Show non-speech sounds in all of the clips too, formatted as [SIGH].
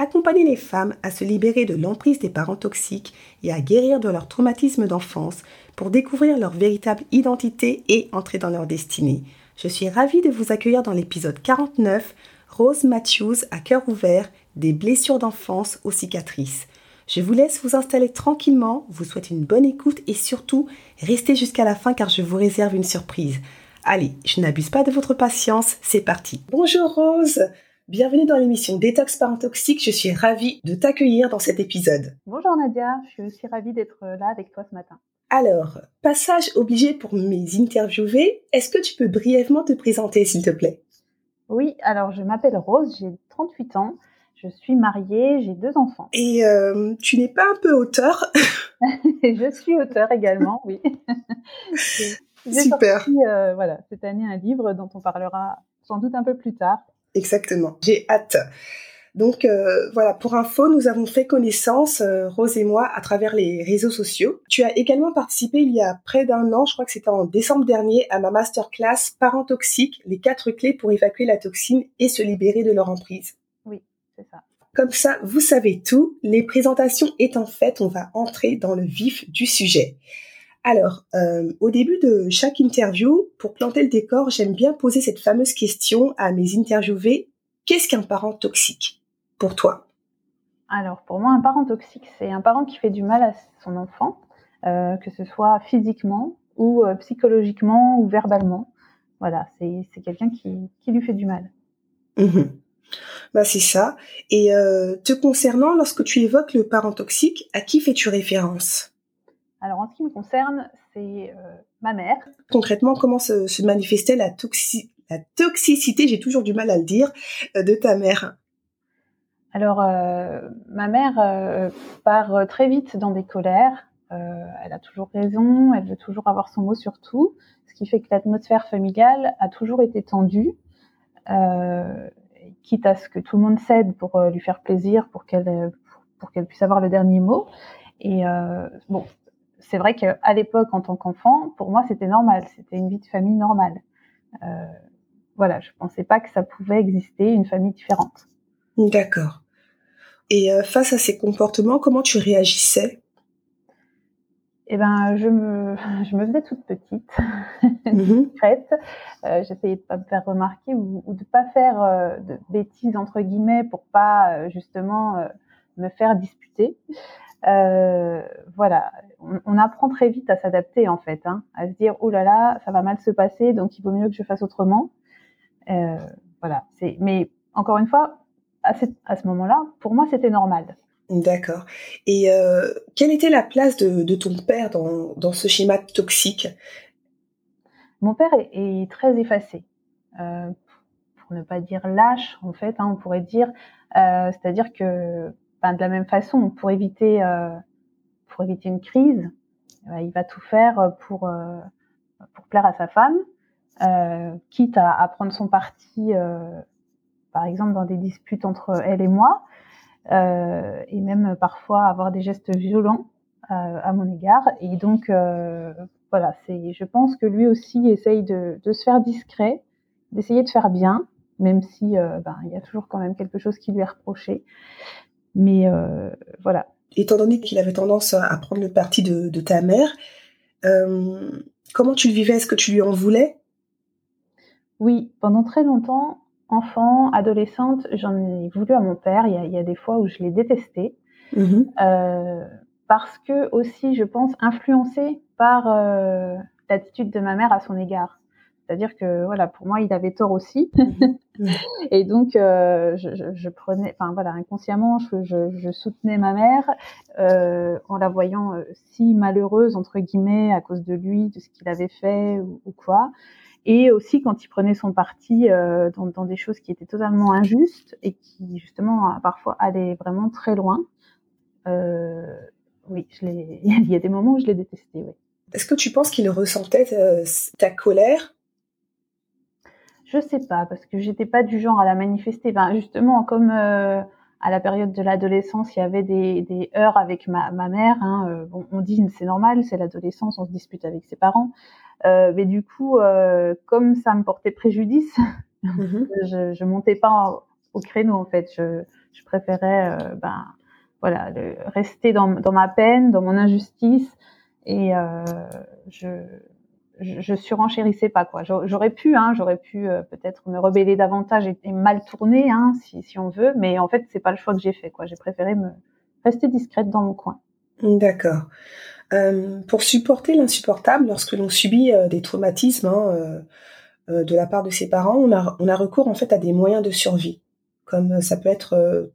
Accompagner les femmes à se libérer de l'emprise des parents toxiques et à guérir de leur traumatisme d'enfance pour découvrir leur véritable identité et entrer dans leur destinée. Je suis ravie de vous accueillir dans l'épisode 49, Rose Matthews à cœur ouvert, des blessures d'enfance aux cicatrices. Je vous laisse vous installer tranquillement, vous souhaite une bonne écoute et surtout restez jusqu'à la fin car je vous réserve une surprise. Allez, je n'abuse pas de votre patience, c'est parti. Bonjour Rose, bienvenue dans l'émission Détox Parent Toxique, je suis ravie de t'accueillir dans cet épisode. Bonjour Nadia, je suis aussi ravie d'être là avec toi ce matin. Alors, passage obligé pour mes interviewés, est-ce que tu peux brièvement te présenter s'il te plaît? Oui, alors je m'appelle Rose, j'ai 38 ans, je suis mariée, j'ai deux enfants. Et euh, tu n'es pas un peu auteur? [LAUGHS] [LAUGHS] Je suis auteur également, oui. [LAUGHS] Super. sorti, euh, voilà, cette année un livre dont on parlera sans doute un peu plus tard. Exactement, j'ai hâte. Donc euh, voilà, pour info, nous avons fait connaissance, euh, Rose et moi, à travers les réseaux sociaux. Tu as également participé il y a près d'un an, je crois que c'était en décembre dernier, à ma masterclass Parents toxiques, les quatre clés pour évacuer la toxine et se libérer de leur emprise. Oui, c'est ça. Comme ça, vous savez tout. Les présentations étant faites, on va entrer dans le vif du sujet. Alors, euh, au début de chaque interview, pour planter le décor, j'aime bien poser cette fameuse question à mes interviewés. Qu'est-ce qu'un parent toxique pour toi? Alors, pour moi, un parent toxique, c'est un parent qui fait du mal à son enfant, euh, que ce soit physiquement ou euh, psychologiquement ou verbalement. Voilà, c'est quelqu'un qui, qui lui fait du mal. Mhm. Bah c'est ça. Et te concernant, lorsque tu évoques le parent toxique, à qui fais-tu référence? Alors, en ce qui me concerne, c'est euh, ma mère. Concrètement, comment se, se manifestait la, toxi- la toxicité, j'ai toujours du mal à le dire, euh, de ta mère? Alors, euh, ma mère euh, part euh, très vite dans des colères. Euh, elle a toujours raison, elle veut toujours avoir son mot sur tout, ce qui fait que l'atmosphère familiale a toujours été tendue, euh, quitte à ce que tout le monde cède pour lui faire plaisir, pour qu'elle pour qu'elle puisse avoir le dernier mot. Et euh, bon, c'est vrai qu'à l'époque, en tant qu'enfant, pour moi, c'était normal, c'était une vie de famille normale. Euh, voilà, je pensais pas que ça pouvait exister une famille différente. D'accord. Et euh, face à ces comportements, comment tu réagissais? Eh ben, je me, [LAUGHS] je me faisais toute petite, [LAUGHS] Mhm. discrète. Euh, J'essayais de pas me faire remarquer ou, ou de pas faire de bêtises entre guillemets pour pas justement me faire disputer. Euh, voilà, on, on apprend très vite à s'adapter en fait, hein, à se dire oh là là, ça va mal se passer, donc il vaut mieux que je fasse autrement. Euh, voilà, c'est. Mais encore une fois, à, ce moment-là, pour moi, c'était normal. D'accord. Et euh, quelle était la place de, de ton père dans, dans ce schéma toxique? Mon père est, est très effacé, pour ne pas dire lâche en fait, hein, on pourrait dire. C'est-à-dire que, ben, de la même façon, pour éviter, euh, pour éviter une crise, ben, il va tout faire pour euh, pour plaire à sa femme, euh, quitte à, à prendre son parti, euh, par exemple dans des disputes entre elle et moi, euh, et même parfois avoir des gestes violents euh, à mon égard. Et donc euh, voilà, c'est, je pense que lui aussi essaye de, de se faire discret, d'essayer de faire bien, même si euh, ben, il y a toujours quand même quelque chose qui lui est reproché. Mais euh, voilà. Étant donné qu'il avait tendance à prendre le parti de, de ta mère, euh, comment tu le vivais? Est-ce que tu lui en voulais? Oui, pendant très longtemps, enfant, adolescente, j'en ai voulu à mon père. Il y a, il y a des fois où je l'ai détesté. Mhm. Euh, parce que aussi, je pense, influencé par euh, l'attitude de ma mère à son égard. C'est-à-dire que voilà, pour moi, il avait tort aussi. [LAUGHS] [LAUGHS] Et donc, euh, je, je, je prenais, enfin voilà, inconsciemment, je, soutenais ma mère euh, en la voyant euh, si malheureuse entre guillemets à cause de lui, de ce qu'il avait fait ou, ou quoi. Et aussi quand il prenait son parti dans, dans des choses qui étaient totalement injustes et qui justement parfois allaient vraiment très loin. oui, je [LAUGHS] il y a des moments où je l'ai détesté, oui. Est-ce que tu penses qu'il ressentait ta colère Je sais pas, parce que j'étais pas du genre à la manifester. Ben, justement, comme à la période de l'adolescence, il y avait des, des heurts avec ma, ma mère. Hein, euh, bon, on dit c'est normal, c'est l'adolescence, on se dispute avec ses parents. Euh, mais du coup, euh, comme ça me portait préjudice, mhm. [LAUGHS] je, je montais pas au créneau en fait. Je, je préférais, euh, ben voilà, rester dans, dans ma peine, dans mon injustice, et euh, je je, surenchérissais pas quoi. J'aurais pu, hein, j'aurais pu euh, peut-être me rebeller davantage et, mal tourner, hein, si, on veut, mais en fait c'est pas le choix que j'ai fait. J'ai préféré me rester discrète dans mon coin. D'accord. Euh, pour supporter l'insupportable, lorsque l'on subit euh, des traumatismes hein, de la part de ses parents, on a, on a recours en fait à des moyens de survie, comme ça peut être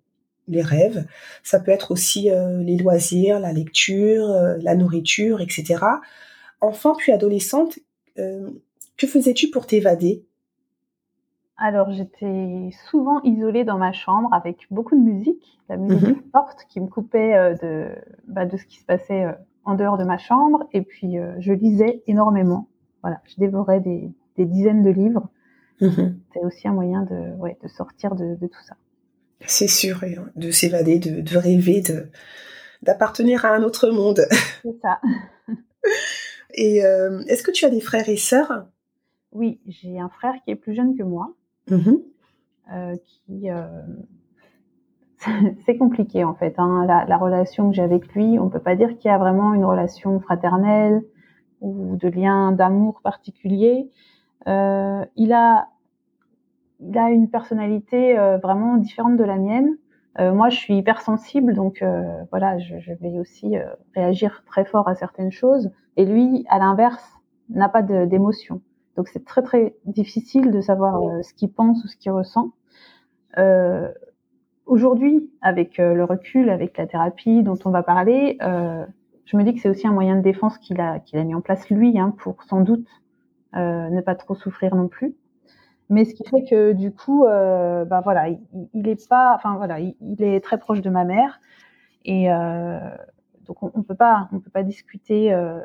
les rêves, ça peut être aussi les loisirs, la lecture, la nourriture, etc enfant puis adolescente, euh, que faisais-tu pour t'évader? Alors j'étais souvent isolée dans ma chambre avec beaucoup de musique, la musique mhm. forte qui me coupait euh, de, bah, de ce qui se passait euh, en dehors de ma chambre. Et puis je lisais énormément. Voilà, je dévorais des, dizaines de livres. Mhm. C'était aussi un moyen de, ouais, de sortir de, tout ça. C'est sûr, de s'évader, de, de rêver, de d'appartenir à un autre monde. C'est ça. [LAUGHS] Et euh, est-ce que tu as des frères et sœurs? Oui, j'ai un frère qui est plus jeune que moi, mmh euh, qui euh, [LAUGHS] c'est compliqué en fait. Hein. La, relation que j'ai avec lui, on peut pas dire qu'il y a vraiment une relation fraternelle ou de lien d'amour particulier. il a il a une personnalité vraiment différente de la mienne. Moi, je suis hypersensible, donc voilà, je, je, vais aussi réagir très fort à certaines choses. Et lui, à l'inverse, n'a pas d'émotion. Donc c'est très très difficile de savoir euh, ce qu'il pense ou ce qu'il ressent. Euh, Aujourd'hui, avec euh, le recul, avec la thérapie dont on va parler, euh, je me dis que c'est aussi un moyen de défense qu'il a, qu'il a mis en place lui, hein, pour sans doute euh, ne pas trop souffrir non plus. Mais ce qui fait que du coup, euh, bah voilà, il, est pas, enfin voilà, il, est très proche de ma mère et donc on, on peut pas, on peut pas discuter euh,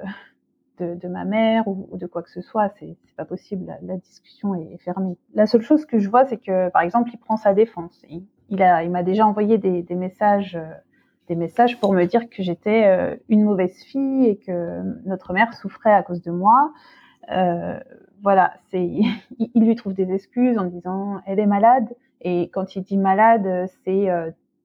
de, ma mère ou, de quoi que ce soit. C'est pas possible. La, discussion est fermée. La seule chose que je vois, c'est que par exemple, il prend sa défense. Il, a, il m'a déjà envoyé des, messages, euh, des messages pour me dire que j'étais euh, une mauvaise fille et que notre mère souffrait à cause de moi. Euh, voilà, c'est, [LAUGHS] il, lui trouve des excuses en disant elle est malade. Et quand il dit malade, c'est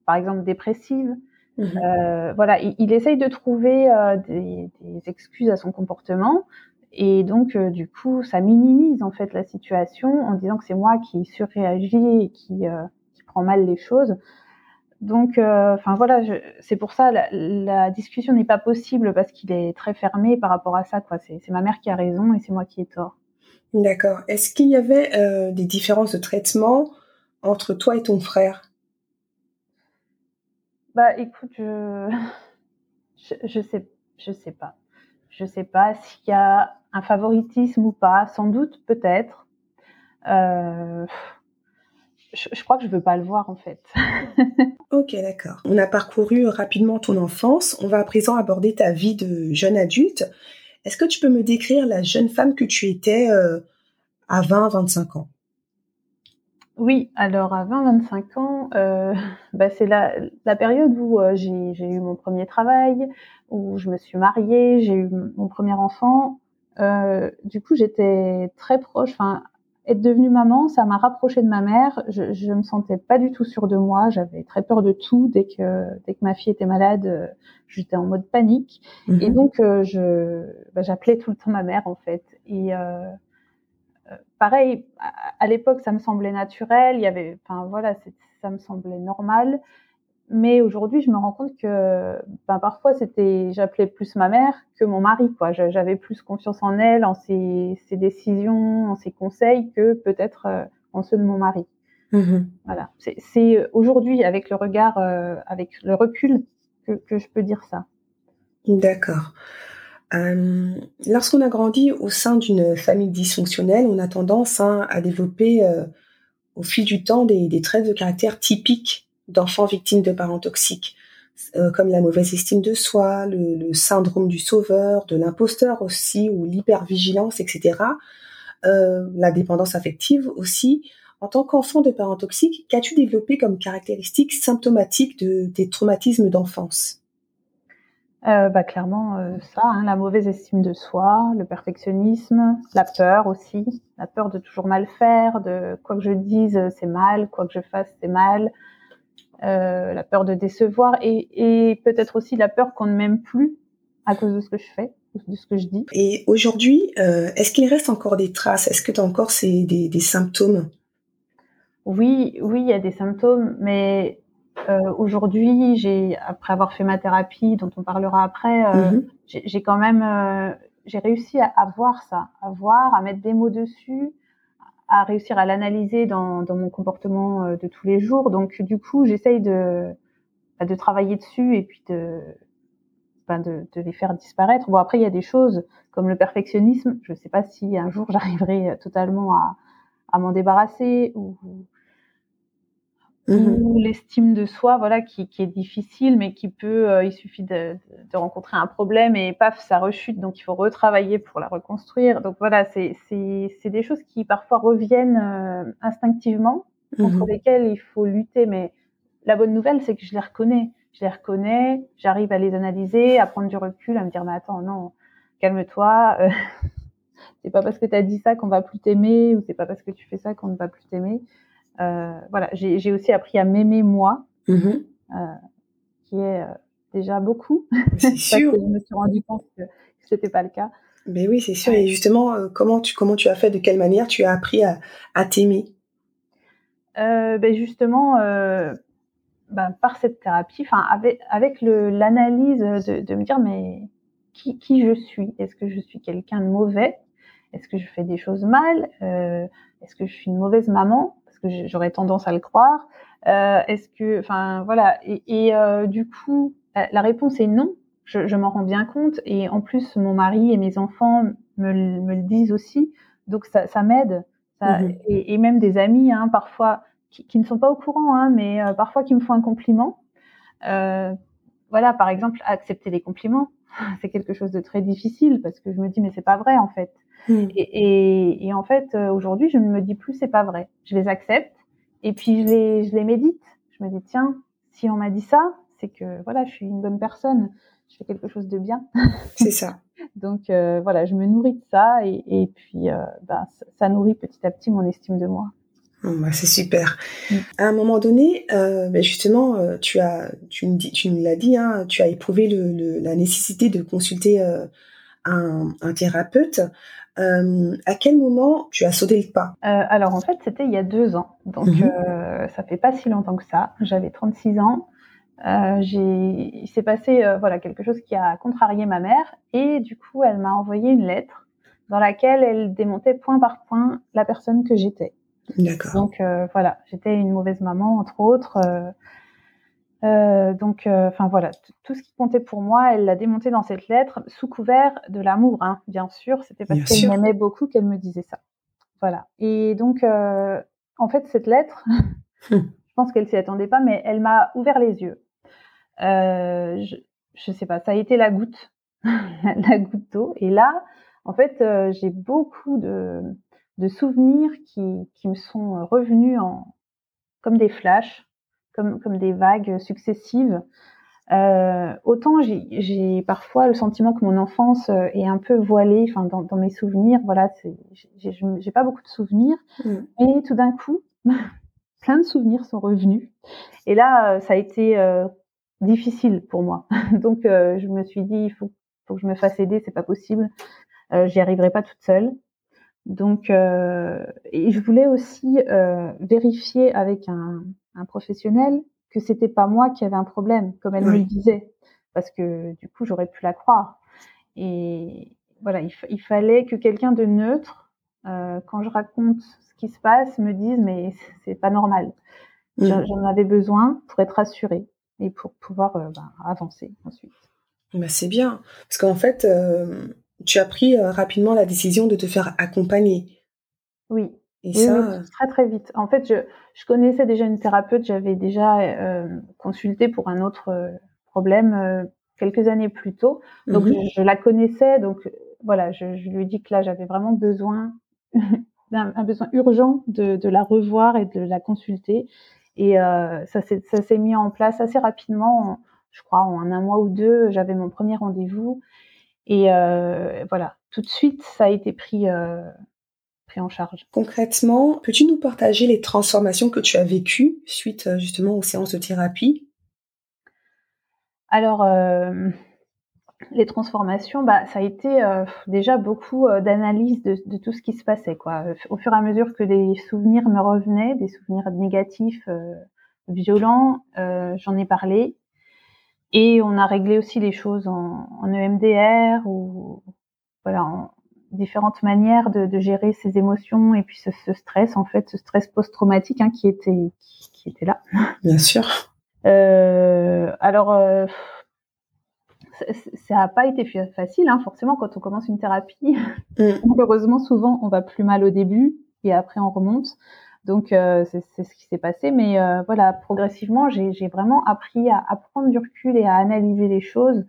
par exemple dépressive. Mhm. Euh, voilà, il, il, essaye de trouver euh, des, des, excuses à son comportement. Et donc, euh, du coup, ça minimise en fait la situation en disant que c'est moi qui surréagis et qui, euh, qui prend mal les choses. Donc, euh, enfin voilà, c'est pour ça la, la discussion n'est pas possible parce qu'il est très fermé par rapport à ça. Quoi, c'est ma mère qui a raison et c'est moi qui ai tort. D'accord. Est-ce qu'il y avait des différences de traitement entre toi et ton frère? Bah, écoute, je... je, sais, je sais pas. Je sais pas s'il y a un favoritisme ou pas. Sans doute, peut-être. Euh... Je, je, crois que je veux pas le voir en fait. [LAUGHS] ok, d'accord. On a parcouru rapidement ton enfance. On va à présent aborder ta vie de jeune adulte. Est-ce que tu peux me décrire la jeune femme que tu étais euh, à 20, 25 ans oui, alors à 20-25 ans, euh, [LAUGHS] bah c'est la, la, période où euh, j'ai eu mon premier travail, où je me suis mariée, j'ai eu mon premier enfant. Euh, du coup, j'étais très proche. Enfin, être devenue maman, ça m'a rapprochée de ma mère. Je, je me sentais pas du tout sûre de moi. J'avais très peur de tout. Dès que dès que ma fille était malade, euh, j'étais en mode panique. Mhm. Et donc, euh, je bah, j'appelais tout le temps ma mère en fait. Et euh, pareil, à, l'époque, ça me semblait naturel. Il y avait, enfin voilà, ça me semblait normal. Mais aujourd'hui, je me rends compte que ben, parfois, c'était, j'appelais plus ma mère que mon mari. Quoi, j'avais plus confiance en elle, en ses, ses, décisions, en ses conseils que peut-être euh, en ceux de mon mari. Mmh voilà. C'est aujourd'hui, avec le regard, euh, avec le recul, que, que je peux dire ça. D'accord. Euh, lorsqu'on a grandi au sein d'une famille dysfonctionnelle, on a tendance hein, à développer euh, au fil du temps des, traits de caractère typiques d'enfants victimes de parents toxiques. euh, comme la mauvaise estime de soi, le, syndrome du sauveur, de l'imposteur aussi, ou l'hypervigilance, etc. La dépendance affective aussi. En tant qu'enfant de parents toxiques, qu'as-tu développé comme caractéristiques symptomatiques de tes traumatismes d'enfance? Euh, bah, clairement ça, hein, la mauvaise estime de soi, le perfectionnisme, la peur aussi, la peur de toujours mal faire, de quoi que je dise c'est mal, quoi que je fasse c'est mal, euh, la peur de décevoir et, peut-être aussi la peur qu'on ne m'aime plus à cause de ce que je fais, de ce que je dis. Et aujourd'hui, euh, est-ce qu'il reste encore des traces? Est-ce que tu as encore ces, des, symptômes? Oui, oui, il y a des symptômes, mais euh, aujourd'hui, j'ai après avoir fait ma thérapie, dont on parlera après, mm-hmm. j'ai quand même j'ai réussi à, à, voir ça, à voir, à mettre des mots dessus, à réussir à l'analyser dans, dans, mon comportement euh, de tous les jours. Donc du coup, j'essaye de, bah, de travailler dessus et puis de, bah, de, de, les faire disparaître. Bon après, il y a des choses comme le perfectionnisme. Je ne sais pas si un jour [LAUGHS] j'arriverai totalement à, à m'en débarrasser ou, Mhm. ou l'estime de soi, voilà, qui, qui, est difficile, mais qui peut, euh, il suffit de, de, rencontrer un problème et paf, ça rechute, donc il faut retravailler pour la reconstruire. Donc voilà, c'est des choses qui parfois reviennent euh, instinctivement, contre mhm. lesquelles il faut lutter. Mais la bonne nouvelle, c'est que je les reconnais. Je les reconnais, j'arrive à les analyser, à prendre du recul, à me dire, mais attends, non, calme-toi. Euh, [LAUGHS] c'est pas parce que tu as dit ça qu'on va plus t'aimer, ou c'est pas parce que tu fais ça qu'on ne va plus t'aimer. Euh, voilà, j'ai aussi appris à m'aimer moi, mm-hmm. euh, qui est euh, déjà beaucoup. C'est [LAUGHS] sûr. je me suis rendu compte que c'était pas le cas. Mais oui, c'est sûr. Et justement, comment tu comment tu as fait, de quelle manière tu as appris à, à t'aimer? Ben justement, ben par cette thérapie, avec avec l'analyse de, de, me dire mais qui, qui je suis? Est-ce que je suis quelqu'un de mauvais? Est-ce que je fais des choses mal? Est-ce que je suis une mauvaise maman? J'aurais tendance à le croire. Euh, est-ce que, enfin voilà, et, euh, du coup, la réponse est non. Je, m'en rends bien compte, et en plus, mon mari et mes enfants me, le disent aussi, donc ça, m'aide. Mhm. et, même des amis, hein, parfois, qui, ne sont pas au courant, hein, mais euh, parfois qui me font un compliment. voilà, par exemple, accepter les compliments, [LAUGHS] c'est quelque chose de très difficile parce que je me dis mais c'est pas vrai en fait. Mm. Et, en fait, euh, aujourd'hui, je ne me dis plus c'est pas vrai. Je les accepte et puis je les, je les médite. Je me dis tiens, si on m'a dit ça, c'est que voilà, je suis une bonne personne. Je fais quelque chose de bien. [LAUGHS] C'est ça. Donc euh, voilà, je me nourris de ça et, et puis euh, ben, ça, nourrit petit à petit mon estime de moi. bah, c'est super. Mm. À un moment donné, euh, ben justement, tu as, tu nous, tu nous l'as dit, hein, tu as éprouvé le, le, la nécessité de consulter un, un, thérapeute. Euh, à quel moment tu as sauté le pas? Euh, Alors en fait, c'était il y a deux ans, donc mhm. euh, ça fait pas si longtemps que ça. J'avais 36 ans. Euh, il s'est passé euh, voilà quelque chose qui a contrarié ma mère et du coup, elle m'a envoyé une lettre dans laquelle elle démontait point par point la personne que j'étais. D'accord. Donc voilà, j'étais une mauvaise maman entre autres. Euh, donc, euh, enfin voilà, tout ce qui comptait pour moi, elle l'a démonté dans cette lettre, sous couvert de l'amour, hein, bien sûr. C'était parce qu'elle m'aimait beaucoup qu'elle me disait ça. Voilà. Et donc, euh, en fait, cette lettre, [LAUGHS] je pense qu'elle s'y attendait pas, mais elle m'a ouvert les yeux. je, je sais pas, ça a été la goutte, [LAUGHS] la goutte d'eau. Et là, en fait, j'ai beaucoup de, de souvenirs qui, qui me sont revenus en, comme des flashs comme, comme des vagues successives. Euh, autant j'ai parfois le sentiment que mon enfance euh, est un peu voilée, enfin dans, dans mes souvenirs, voilà, j'ai pas beaucoup de souvenirs, mm. mais tout d'un coup, [LAUGHS] plein de souvenirs sont revenus. Et là, euh, ça a été euh, difficile pour moi. [LAUGHS] Donc je me suis dit, il faut, faut que je me fasse aider, c'est pas possible, j'y arriverai pas toute seule. Donc, et je voulais aussi vérifier avec un, un professionnel que c'était pas moi qui avait un problème, comme elle me le disait, parce que du coup j'aurais pu la croire. Et voilà, il, fallait que quelqu'un de neutre, euh, quand je raconte ce qui se passe, me dise mais c'est pas normal. Mm. J'en avais besoin pour être rassurée et pour pouvoir euh, bah, avancer ensuite. Bah c'est bien, parce qu'en fait, euh, tu as pris rapidement la décision de te faire accompagner. Oui, et ça, très très vite. En fait, je, je connaissais déjà une thérapeute, j'avais déjà euh, consulté pour un autre problème quelques années plus tôt. Donc Mhm. je, je la connaissais, donc voilà, je, je lui ai dit que là j'avais vraiment besoin [LAUGHS] d'un un besoin urgent de, de la revoir et de la consulter. Et euh, ça s'est mis en place assez rapidement. En- je crois en un mois ou deux, j'avais mon premier rendez-vous. Et euh, voilà, tout de suite, ça a été pris, euh, pris en charge. Concrètement, peux-tu nous partager les transformations que tu as vécues suite euh, justement aux séances de thérapie? Alors, euh, les transformations, bah, ça a été euh, déjà beaucoup euh, d'analyse de, de tout ce qui se passait. Quoi. Au fur et à mesure que des souvenirs me revenaient, des souvenirs négatifs, violents, j'en ai parlé. Et on a réglé aussi les choses en, en EMDR ou voilà, en différentes manières de, de gérer ses émotions et puis ce, ce stress, en fait, ce stress post-traumatique hein, qui était qui, qui était là. Bien sûr. [LAUGHS] Euh, alors, euh, ça- n'a pas été fa- facile, hein, forcément, quand on commence une thérapie. Mm. [LAUGHS] Malheureusement, souvent, on va plus mal au début et après, on remonte. Donc, euh, c'est ce qui s'est passé. Mais voilà, progressivement, j'ai j'ai vraiment appris à, à prendre du recul et à analyser les choses.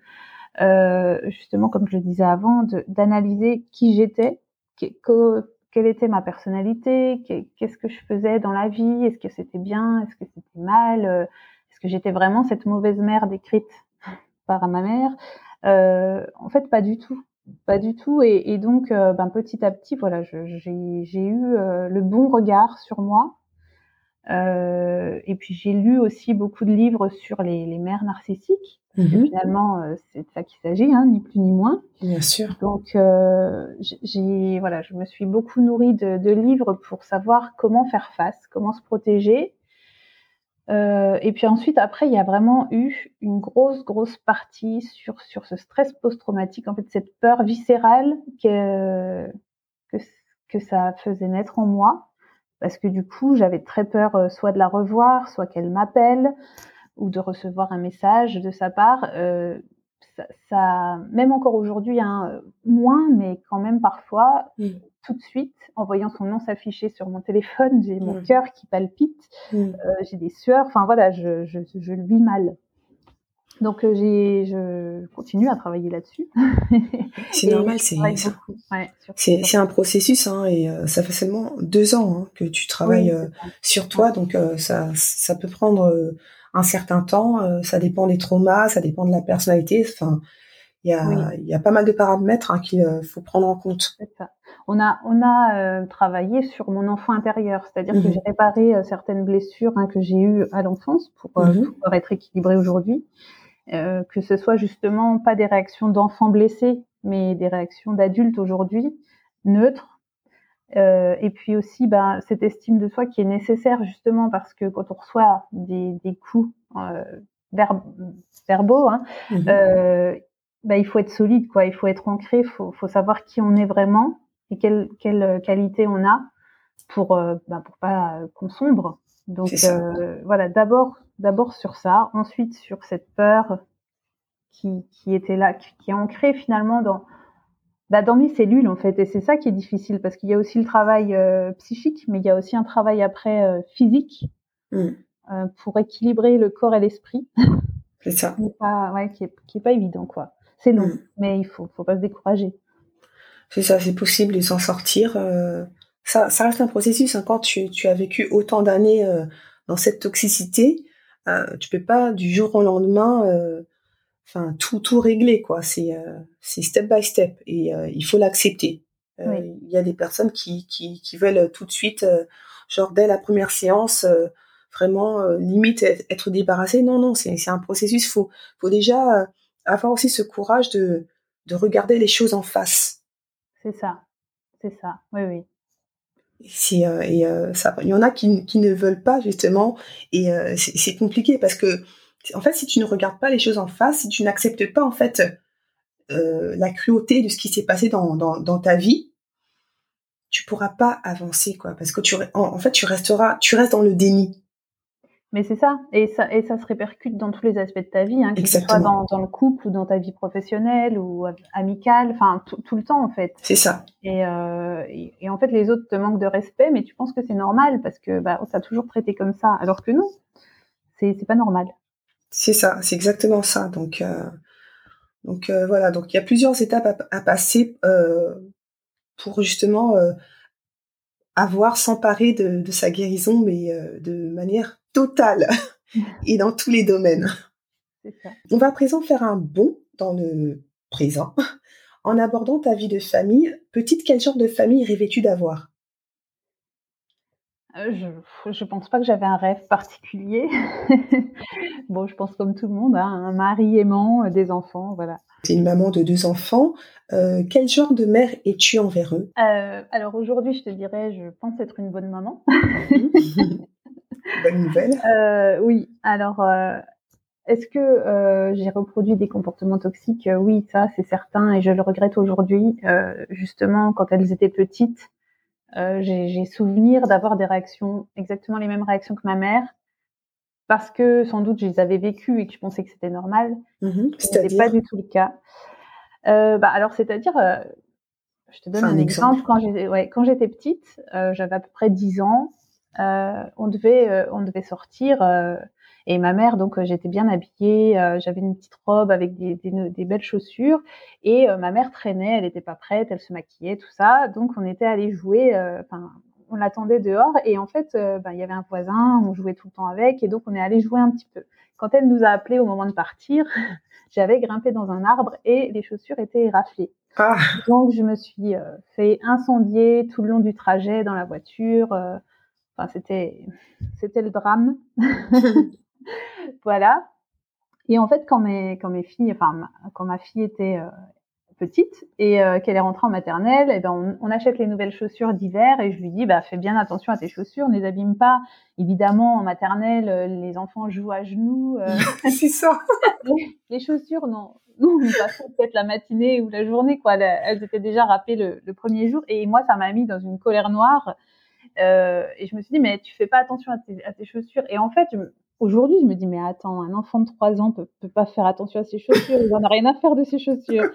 Euh, justement, comme je le disais avant, d'analyser qui j'étais, que- que- quelle était ma personnalité, que- qu'est-ce que je faisais dans la vie, est-ce que c'était bien, est-ce que c'était mal, euh, est-ce que j'étais vraiment cette mauvaise mère décrite [LAUGHS] par ma mère? Euh, En fait, pas du tout, pas du tout. Et, donc, euh, ben, petit à petit, voilà, j'ai eu le bon regard sur moi. Euh, et puis j'ai lu aussi beaucoup de livres sur les, les mères narcissiques. Mhm. Finalement, euh, c'est de ça qu'il s'agit, hein, ni plus ni moins. Bien sûr. Donc, euh, j'ai- j'ai voilà, je me suis beaucoup nourrie de, de livres pour savoir comment faire face, comment se protéger. Euh, et puis ensuite, après, il y a vraiment eu une grosse, grosse partie sur sur ce stress post-traumatique, en fait, cette peur viscérale que que que ça faisait naître en moi, parce que du coup, j'avais très peur, euh, soit de la revoir, soit qu'elle m'appelle, ou de recevoir un message de sa part. Euh, ça, ça- même encore aujourd'hui, hein, euh, moins, mais quand même parfois, Mm. tout de suite, en voyant son nom s'afficher sur mon téléphone, j'ai mon Mm. cœur qui palpite, Mm. euh, j'ai des sueurs, enfin voilà, je, je, je le vis mal. Donc euh, j'ai, je continue à travailler là-dessus. C'est [LAUGHS] normal, c'est ouais, c'est un processus hein, et euh, ça fait seulement deux ans hein, que tu travailles Oui, euh, sur toi, donc euh, ça ça peut prendre un certain temps. ça dépend des traumas, ça dépend de la personnalité. Enfin, il y a Oui. y a pas mal de paramètres hein, qu'il faut prendre en compte. Ça. On a, on a travaillé sur mon enfant intérieur, c'est-à-dire que Mhm. j'ai réparé certaines blessures hein, que j'ai eues à l'enfance pour euh, Mhm. pouvoir être équilibrée aujourd'hui. Euh, que ce soit justement pas des réactions d'enfants blessés, mais des réactions d'adultes aujourd'hui, neutres. Euh, et puis aussi ben, cette estime de soi qui est nécessaire justement parce que quand on reçoit des, des coups euh, verb- verbaux, hein, euh, bah, il faut être solide, quoi. Il faut être ancré, il faut, faut savoir qui on est vraiment et quelle, quelle qualité on a pour, euh, bah, pour pas euh, qu'on sombre. Donc euh, voilà, d'abord, d'abord sur ça, ensuite sur cette peur qui, qui était là, qui, qui est ancrée finalement dans, bah, dans mes cellules en fait. Et c'est ça qui est difficile parce qu'il y a aussi le travail euh, psychique, mais il y a aussi un travail après euh, physique Mm. euh, pour équilibrer le corps et l'esprit [LAUGHS] C'est ça. qui est pas, ouais, qui est, qui est pas évident, quoi. C'est long, Mm. mais il faut, faut pas se décourager. C'est ça, c'est possible de s'en sortir. ça, ça reste un processus. hein. Quand tu, tu as vécu autant d'années dans cette toxicité, euh, tu peux pas du jour au lendemain, euh, enfin tout tout régler quoi. C'est euh, c'est step by step et euh, il faut l'accepter. Euh, Oui. Il y a des personnes qui qui, qui veulent tout de suite, euh, genre dès la première séance, euh, vraiment euh, limite être, être débarrassé. Non non, c'est c'est un processus. Faut faut déjà euh, avoir aussi ce courage de de regarder les choses en face. C'est ça, c'est ça. Oui, oui. C'est, euh, euh, il y en a qui, ne veulent pas justement, et euh, c'est compliqué parce que en fait, si tu ne regardes pas les choses en face, si tu n'acceptes pas en fait la cruauté de ce qui s'est passé dans, ta vie, tu pourras pas avancer quoi, parce que tu en, en fait tu resteras, tu restes dans le déni. Mais c'est ça. Et ça, et ça se répercute dans tous les aspects de ta vie, hein, que ce soit dans, dans le couple ou dans ta vie professionnelle ou amicale, enfin tout, le temps en fait. C'est ça. Et, euh, et, et en fait, les autres te manquent de respect, mais tu penses que c'est normal parce que bah, on t'a toujours traité comme ça, alors que non, c'est pas normal. C'est ça, c'est exactement ça. Donc, donc voilà, donc il y a plusieurs étapes à, passer pour justement avoir s'emparer de, de, sa guérison, mais de manière totale [LAUGHS] et dans tous les domaines. Ça. On va à présent faire un bond dans le présent en abordant ta vie de famille. Petite, quel genre de famille rêvais-tu d'avoir? Euh, je, ne pense pas que j'avais un rêve particulier. [LAUGHS] bon, je pense comme tout le monde, hein, un mari aimant, euh, des enfants, voilà. Tu es une maman de deux enfants. Euh, quel genre de mère es-tu envers eux? Alors aujourd'hui, je te dirais, je pense être une bonne maman. [LAUGHS] bonne nouvelle. oui, alors est-ce que j'ai reproduit des comportements toxiques? Oui, ça c'est certain et je le regrette aujourd'hui. justement, quand elles étaient petites, euh, j'ai souvenir d'avoir des réactions, exactement les mêmes réactions que ma mère, parce que sans doute je les avais vécues et que je pensais que c'était normal. Mmh Ce n'était pas du tout le cas. Euh, bah, alors, c'est-à-dire, euh, je te donne un, exemple. Quand j'étais ouais, petite, euh, j'avais à peu près 10 ans, euh, on, devait, on devait sortir et ma mère, donc euh, j'étais bien habillée, euh, j'avais une petite robe avec des, des, des belles chaussures. Et euh, ma mère traînait, elle n'était pas prête, elle se maquillait, tout ça. Donc on était allé jouer, enfin on l'attendait dehors. Et en fait, ben, il y avait un voisin, on jouait tout le temps avec. Et donc on est allé jouer un petit peu. Quand elle nous a appelés au moment de partir, [LAUGHS] j'avais grimpé dans un arbre et les chaussures étaient raflées. Ah. Donc je me suis fait incendier tout le long du trajet dans la voiture. Enfin, c'était c'était le drame. [LAUGHS] [LAUGHS] voilà. Et en fait, quand mes, quand mes filles, enfin, quand ma fille était euh, petite et euh, qu'elle est rentrée en maternelle, et eh ben on, achète les nouvelles chaussures d'hiver et je lui dis bah fais bien attention à tes chaussures, ne les abîme pas. Évidemment en maternelle, euh, les enfants jouent à genoux. [LAUGHS] C'est ça. les, chaussures non, non, on passait peut-être la matinée ou la journée quoi. Elles étaient déjà râpées le, le premier jour et moi ça m'a mis dans une colère noire. Et je me suis dit mais tu fais pas attention à tes, à tes chaussures et en fait Aujourd'hui, je me dis, mais attends, un enfant de 3 ans peut, peut pas faire attention à ses chaussures, il n'en a rien à faire de ses chaussures.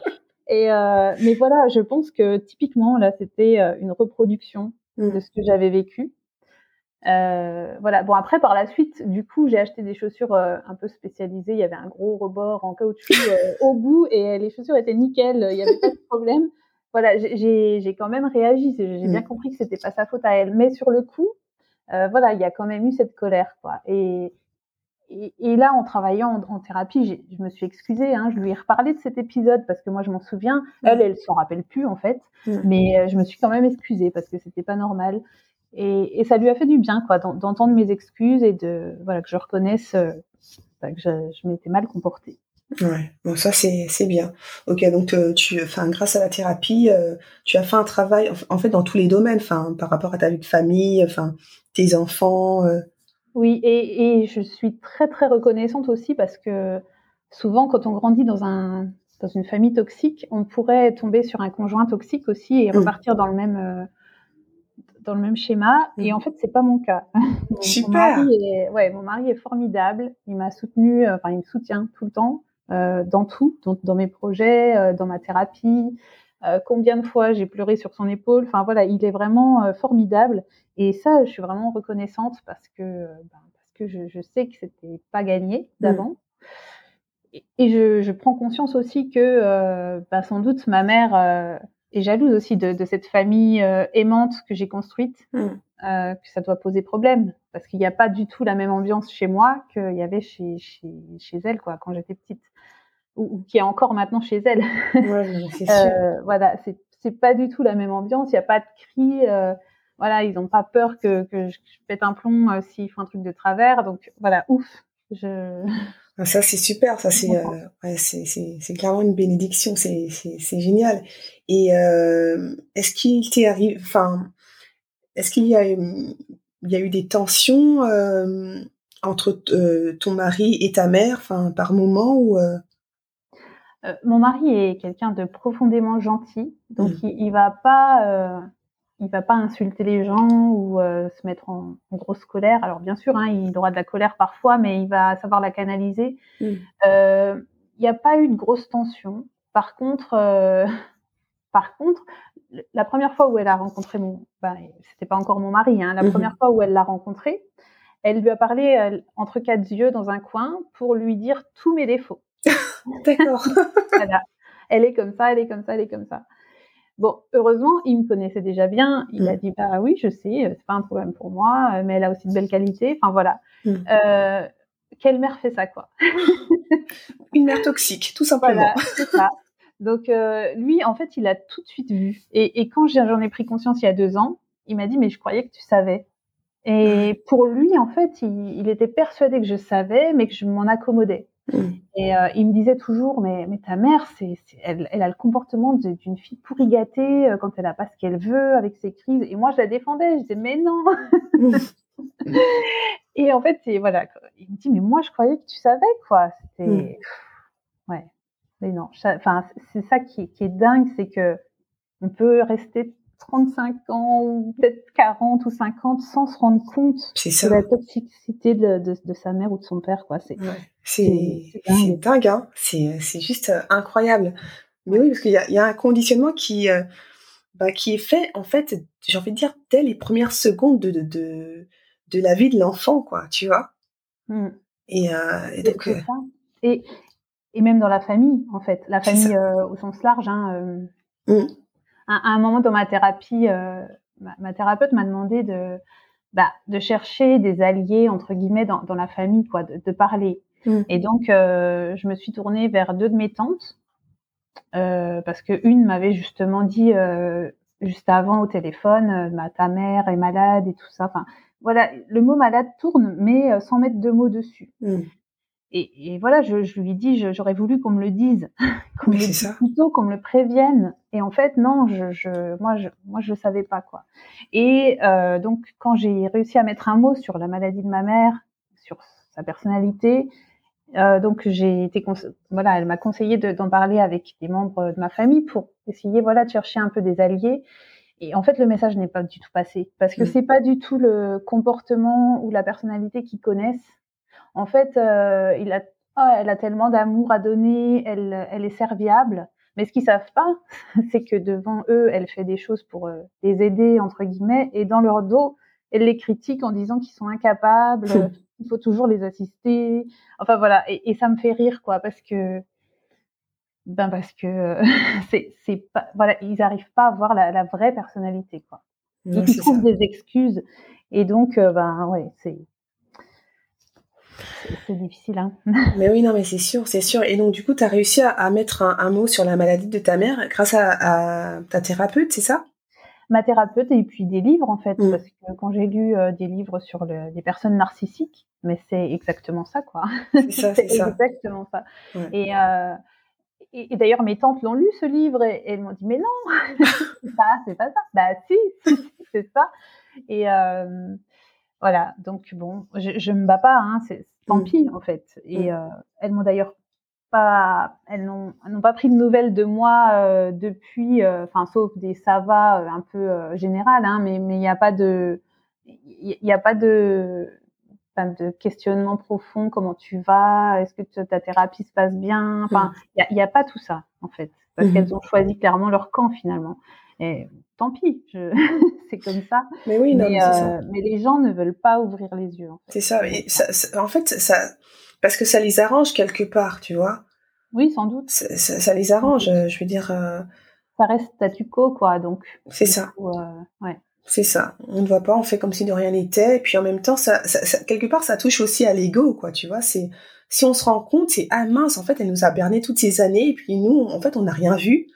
Et euh, mais voilà, je pense que typiquement, là, c'était euh, une reproduction mmh. de ce que j'avais vécu. Euh, voilà. Bon, après, par la suite, du coup, j'ai acheté des chaussures euh, un peu spécialisées. Il y avait un gros rebord en caoutchouc euh, au bout et les chaussures étaient nickel. Il n'y avait pas de problème. Voilà, j'ai quand même réagi. J'ai bien mmh. compris que c'était pas sa faute à elle. Mais sur le coup, voilà, il y a quand même eu cette colère, quoi. Et, et, là, en travaillant en, thérapie, je me suis excusée. Hein, je lui ai reparlé de cet épisode parce que moi, je m'en souviens. Elle, elle s'en rappelle plus en fait, mais euh, je me suis quand même excusée parce que c'était pas normal. Et, ça lui a fait du bien, quoi, d'entendre mes excuses et de voilà que je reconnaisse euh, bah, que je, m'étais mal comportée. Ouais, bon ça c'est c'est bien. Ok, donc euh, tu, enfin grâce à la thérapie, tu as fait un travail en fait dans tous les domaines, enfin par rapport à ta vie de famille, enfin tes enfants. Oui, et, et, je suis très très reconnaissante aussi parce que souvent quand on grandit dans un dans une famille toxique, on pourrait tomber sur un conjoint toxique aussi et mmh. repartir dans le même euh, dans le même schéma. Et mmh. en fait, c'est pas mon cas. [LAUGHS] Super. Mon mari est, ouais, mon mari est formidable. Il m'a soutenu, euh, enfin il me soutient tout le temps euh, dans tout, dans, dans, mes projets, euh, dans ma thérapie. combien de fois j'ai pleuré sur son épaule. Enfin voilà, il est vraiment formidable. Et ça, je suis vraiment reconnaissante parce que, ben, parce que je, je, sais que c'était pas gagné mmh. d'avant. Et, je, je, prends conscience aussi que, euh, ben, sans doute, ma mère euh, est jalouse aussi de, de cette famille euh, aimante que j'ai construite, mmh. euh, que ça doit poser problème parce qu'il n'y a pas du tout la même ambiance chez moi qu'il y avait chez, chez, chez elle, quoi, quand j'étais petite, ou, ou qui est encore maintenant chez elle. Ouais, c'est [LAUGHS] sûr. voilà, c'est pas du tout la même ambiance. Il n'y a pas de cris voilà, ils n'ont pas peur que, que je, pète un plomb euh, s'ils font un truc de travers. Donc voilà, ouf. Je... [LAUGHS] Ah, ça c'est super, ça c'est euh, ouais, c'est clairement une bénédiction, c'est c'est génial. Et euh, est-ce qu'il t'est arrivé, enfin, est-ce qu'il y a il y a eu des tensions euh, entre euh, ton mari et ta mère, enfin par moment ou euh? Mon mari est quelqu'un de profondément gentil, donc mmh. il, il va pas il va pas insulter les gens ou euh, se mettre en, grosse colère. Alors bien sûr, hein, il aura de la colère parfois, mais il va savoir la canaliser. Mm. Euh, il n'y a pas eu de grosse tension. Par contre, euh, [LAUGHS] par contre, la première fois où elle a rencontré mon, bah, c'était pas encore mon mari, hein, la mm-hmm. première fois où elle l'a rencontré, elle lui a parlé euh, entre quatre yeux dans un coin pour lui dire tous mes défauts. [LAUGHS] D'accord. [LAUGHS] Voilà. Elle est comme ça, elle est comme ça, elle est comme ça. Bon, heureusement, il me connaissait déjà bien. Il a Mm. dit bah oui, je sais, euh, c'est pas un problème pour moi, euh, mais elle a aussi de belles qualités. Enfin voilà. Mm. Euh, quelle mère fait ça quoi? [LAUGHS] Une mère toxique, tout simplement. Voilà, c'est ça. Donc euh, lui, en fait, il a tout de suite vu. Et, et quand j'en ai pris conscience il y a deux ans, il m'a dit mais je croyais que tu savais. Et pour lui, en fait, il, il était persuadé que je savais, mais que je m'en accommodais. Mm. Et euh, il me disait toujours, mais, mais ta mère, c'est, elle, elle a le comportement d'une fille pourri gâtée euh, quand elle a pas ce qu'elle veut avec ses crises. Et moi, je la défendais. Je disais, mais non. [LAUGHS] Et en fait, c'est voilà. Il me dit, mais moi, je croyais que tu savais quoi. C'était, Mm. ouais. Mais non. Enfin, c'est ça qui, qui est dingue, c'est que on peut rester 35 ans ou peut-être 40 ou 50 sans se rendre compte de la toxicité de, de, de sa mère ou de son père, quoi. C'est, Ouais. Dingue. c'est dingue, hein. C'est c'est juste euh, incroyable. Mais oui, parce qu'il y y a un conditionnement qui, euh, bah, qui est fait, en fait, j'ai envie de dire, dès les premières secondes de, de, de, la vie de l'enfant, quoi, tu vois. Mm. Et, euh, et donc, euh. Et, et même dans la famille, en fait, la famille euh, au sens large. Hein, euh, Mm. À, un moment dans ma thérapie, euh, ma, ma thérapeute m'a demandé de, bah, de chercher des alliés entre guillemets dans, dans la famille, quoi, de, de parler. Mm. Et donc, euh, je me suis tournée vers deux de mes tantes euh, parce que une m'avait justement dit juste avant au téléphone, bah, ta mère est malade et tout ça. Enfin, voilà, le mot malade tourne, mais sans mettre de mots dessus. mm. Et, et voilà, je, je lui dis, j'aurais voulu qu'on me le dise, [LAUGHS] qu'on me le dise plutôt, qu'on me le prévienne. Et en fait, non, je, je, moi, je, moi, je le savais pas quoi. Et euh, donc, quand j'ai réussi à mettre un mot sur la maladie de ma mère, sur sa personnalité, euh, donc j'ai été, voilà, elle m'a conseillé de- d'en parler avec des membres de ma famille pour essayer, voilà, de chercher un peu des alliés. Et en fait, le message n'est pas du tout passé parce que Mm. c'est pas du tout le comportement ou la personnalité qu'ils connaissent. En fait, euh, il a, ah, elle a tellement d'amour à donner, elle, elle est serviable. Mais ce qu'ils savent pas, [LAUGHS] c'est que devant eux, elle fait des choses pour euh, les aider entre guillemets, et dans leur dos, elle les critique en disant qu'ils sont incapables, [LAUGHS] il faut toujours les assister. Enfin voilà, et, et ça me fait rire quoi, parce que ben parce que euh, [LAUGHS] c'est c'est pas voilà, ils arrivent pas à voir la, la vraie personnalité quoi. Donc ils trouvent ça. des excuses, et donc euh, ben ouais, c'est- c'est difficile hein. [LAUGHS] Mais oui, non, mais c'est sûr, c'est sûr. Et donc, du coup, tu as réussi à, à mettre un, un mot sur la maladie de ta mère grâce à, à ta thérapeute, c'est ça? Ma thérapeute et puis des livres en fait Mm. parce que quand j'ai lu euh, des livres sur le, les personnes narcissiques mais c'est exactement ça quoi C'est ça, [LAUGHS] c'est ça. exactement ça Ouais. et, euh, et, et d'ailleurs mes tantes l'ont lu ce livre et, et elles m'ont dit mais non [LAUGHS] c'est pas c'est pas ça bah si, si, si, c'est ça et euh, voilà donc bon je, je me bats pas hein, tant Mm. pis en fait et Mm. euh, elles m'ont d'ailleurs pas, elles n'ont pas pris de nouvelles de moi euh, depuis, euh, enfin sauf des ça va un peu général, hein, mais mais il n'y a pas de, il y, a pas de, de questionnement profond. Comment tu vas Est-ce que ta thérapie se passe bien Enfin, il a, il y a pas tout ça en fait, parce qu'elles ont choisi clairement leur camp finalement. Et tant pis, je... [LAUGHS] c'est comme ça. Mais oui, non, mais, ça. euh, mais les gens ne veulent pas ouvrir les yeux. En fait. C'est ça. Et ça, ça- en fait, ça, parce que ça les arrange quelque part, tu vois. Oui, sans doute. Ça, les arrange. Je veux dire, euh, Ça reste statu quo, quoi. Donc. c'est ça. coup, euh, ouais. C'est ça. On ne voit pas, on fait comme si de rien n'était. Et puis en même temps, ça, ça, ça- quelque part, ça touche aussi à l'ego, quoi. Tu vois, c'est si on se rend compte, c'est ah mince, en fait, elle nous a berné toutes ces années, et puis nous, en fait, on n'a rien vu.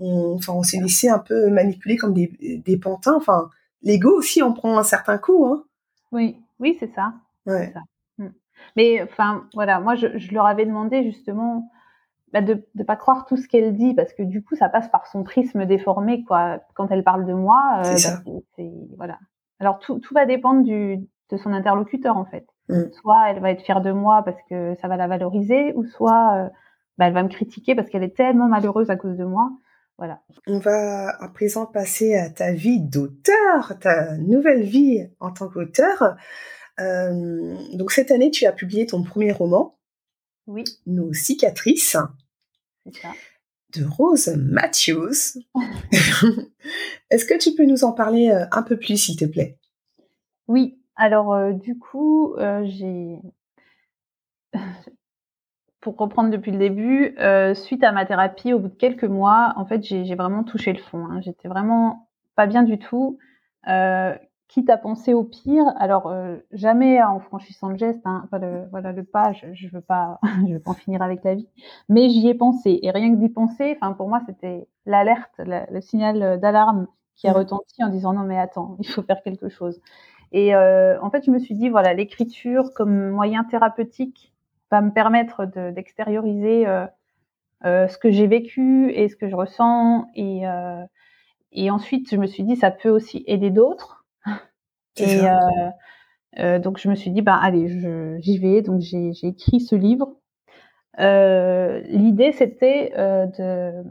On, enfin, on s'est laissé un peu manipuler comme des, des pantins. Enfin, l'ego aussi, on prend un certain coup, hein. Oui, oui, c'est ça. Ouais. Mais enfin, voilà, moi, je, je leur avais demandé justement bah, de ne pas croire tout ce qu'elle dit, parce que du coup, ça passe par son prisme déformé, quoi. Quand elle parle de moi, euh, bah, voilà. Alors tout, tout va dépendre du, de son interlocuteur, en fait. Mm. Soit elle va être fière de moi parce que ça va la valoriser, ou soit euh, bah, elle va me critiquer parce qu'elle est tellement malheureuse à cause de moi. Voilà. On va à présent passer à ta vie d'auteur, ta nouvelle vie en tant qu'auteur. Euh, donc cette année, tu as publié ton premier roman, Oui, Nos cicatrices, c'est ça. de Rose Matthews. [LAUGHS] Est-ce que tu peux nous en parler euh, un peu plus, s'il te plaît? Oui, alors du coup, j'ai pour reprendre depuis le début, suite à ma thérapie, au bout de quelques mois, en fait, j'ai vraiment touché le fond. Hein. J'étais vraiment pas bien du tout quitte à penser au pire. Alors euh, jamais en franchissant le geste, hein, le, voilà le pas, je, veux pas, [LAUGHS] je veux pas en finir avec la vie. Mais j'y ai pensé et rien que d'y penser, enfin pour moi c'était l'alerte, le signal d'alarme qui a mmh. retenti en disant non mais attends, il faut faire quelque chose. Et euh, en fait je me suis dit voilà l'écriture comme moyen thérapeutique va me permettre d'extérioriser euh, euh, ce que j'ai vécu et ce que je ressens et et ensuite je me suis dit ça peut aussi aider d'autres [LAUGHS] et euh, euh, donc je me suis dit, bah allez, j'y vais. Donc j'ai écrit ce livre. Euh, L'idée c'était euh, de,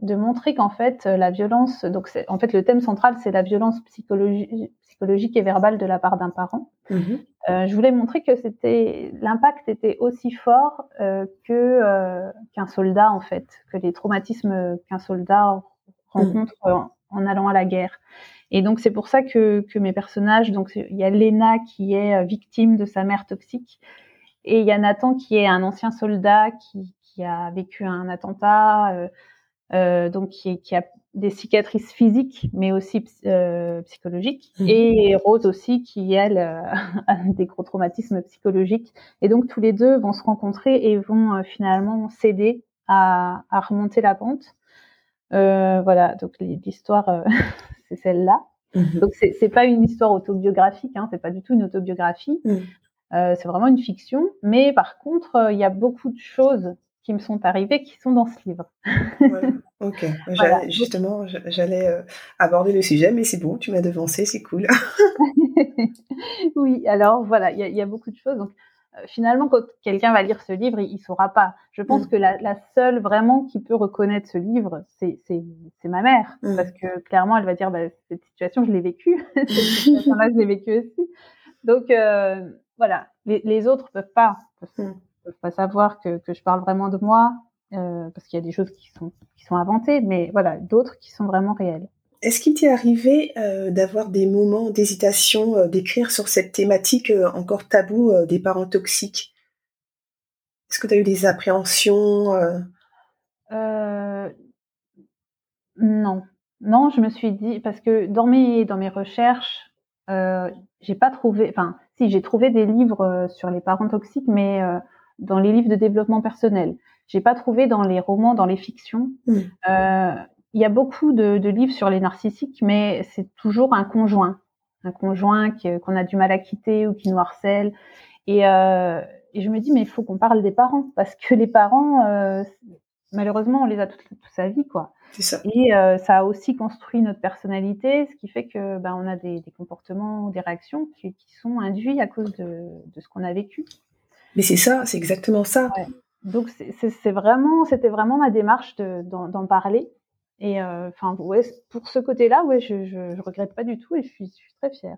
de montrer qu'en fait la violence, donc en fait le thème central c'est la violence psychologique, psychologique et verbale de la part d'un parent. Mmh euh, je voulais montrer que c'était l'impact était aussi fort euh, que qu'un soldat en fait, que les traumatismes qu'un soldat mmh. rencontre en, en, allant à la guerre. Et donc c'est pour ça que, que mes personnages, donc il y a Lena qui est euh, victime de sa mère toxique, et il y a Nathan qui est un ancien soldat qui, qui a vécu un attentat, euh, euh, donc qui, qui, a des cicatrices physiques, mais aussi euh, psychologiques, mmh. et Rose aussi qui elle [LAUGHS] a des gros traumatismes psychologiques. Et donc tous les deux vont se rencontrer et vont finalement s'aider à, à, remonter la pente. voilà, donc l'histoire [LAUGHS] c'est celle-là. Mhm. Donc c'est pas une histoire autobiographique, hein, c'est pas du tout une autobiographie. Euh, c'est vraiment une fiction, mais par contre, euh, il y a beaucoup de choses qui me sont arrivées qui sont dans ce livre. [LAUGHS] Ok, justement, j'allais euh, aborder le sujet, mais c'est bon, tu m'as devancé, c'est cool. [LAUGHS] [LAUGHS] oui, alors voilà, il y, y, a beaucoup de choses. Donc, euh, finalement, quand quelqu'un va lire ce livre, il, ne saura pas. Je pense mm. que la, seule vraiment qui peut reconnaître ce livre, c'est ma mère, mm. parce que clairement, elle va dire, bah, cette situation, je l'ai vécue, cette situation-là, je l'ai vécue aussi. Donc euh, voilà, les, les, autres peuvent pas, peuvent, mm. Peuvent pas savoir que, que, je parle vraiment de moi, euh, parce qu'il y a des choses qui sont qui sont inventées, mais voilà, d'autres qui sont vraiment réelles. Est-ce qu'il t'est arrivé euh, d'avoir des moments d'hésitation, euh, d'écrire sur cette thématique encore taboue des parents toxiques? Est-ce que tu as eu des appréhensions Non. Non, je me suis dit, parce que dans mes, dans mes recherches, j'ai pas trouvé, enfin, si, j'ai trouvé des livres sur les parents toxiques, mais dans les livres de développement personnel. J'ai pas trouvé dans les romans, dans les fictions. Mmh il y a beaucoup de, de, livres sur les narcissiques, mais c'est toujours un conjoint, un conjoint qu'on a du mal à quitter ou qui nous harcèle. Et, euh, et je me dis, mais il faut qu'on parle des parents, parce que les parents, euh, malheureusement, on les a toute, toute sa vie, quoi. Ça. Et euh, ça a aussi construit notre personnalité, ce qui fait que ben, on a des, des comportements ou des réactions qui, qui, sont induits à cause de, de ce qu'on a vécu. Mais c'est ça, c'est exactement ça. Ouais. Donc c'est vraiment, c'était vraiment ma démarche d'en parler et euh, enfin, ouais, pour ce côté-là, ouais, je, je, je, regrette pas du tout et je suis, je suis très fière.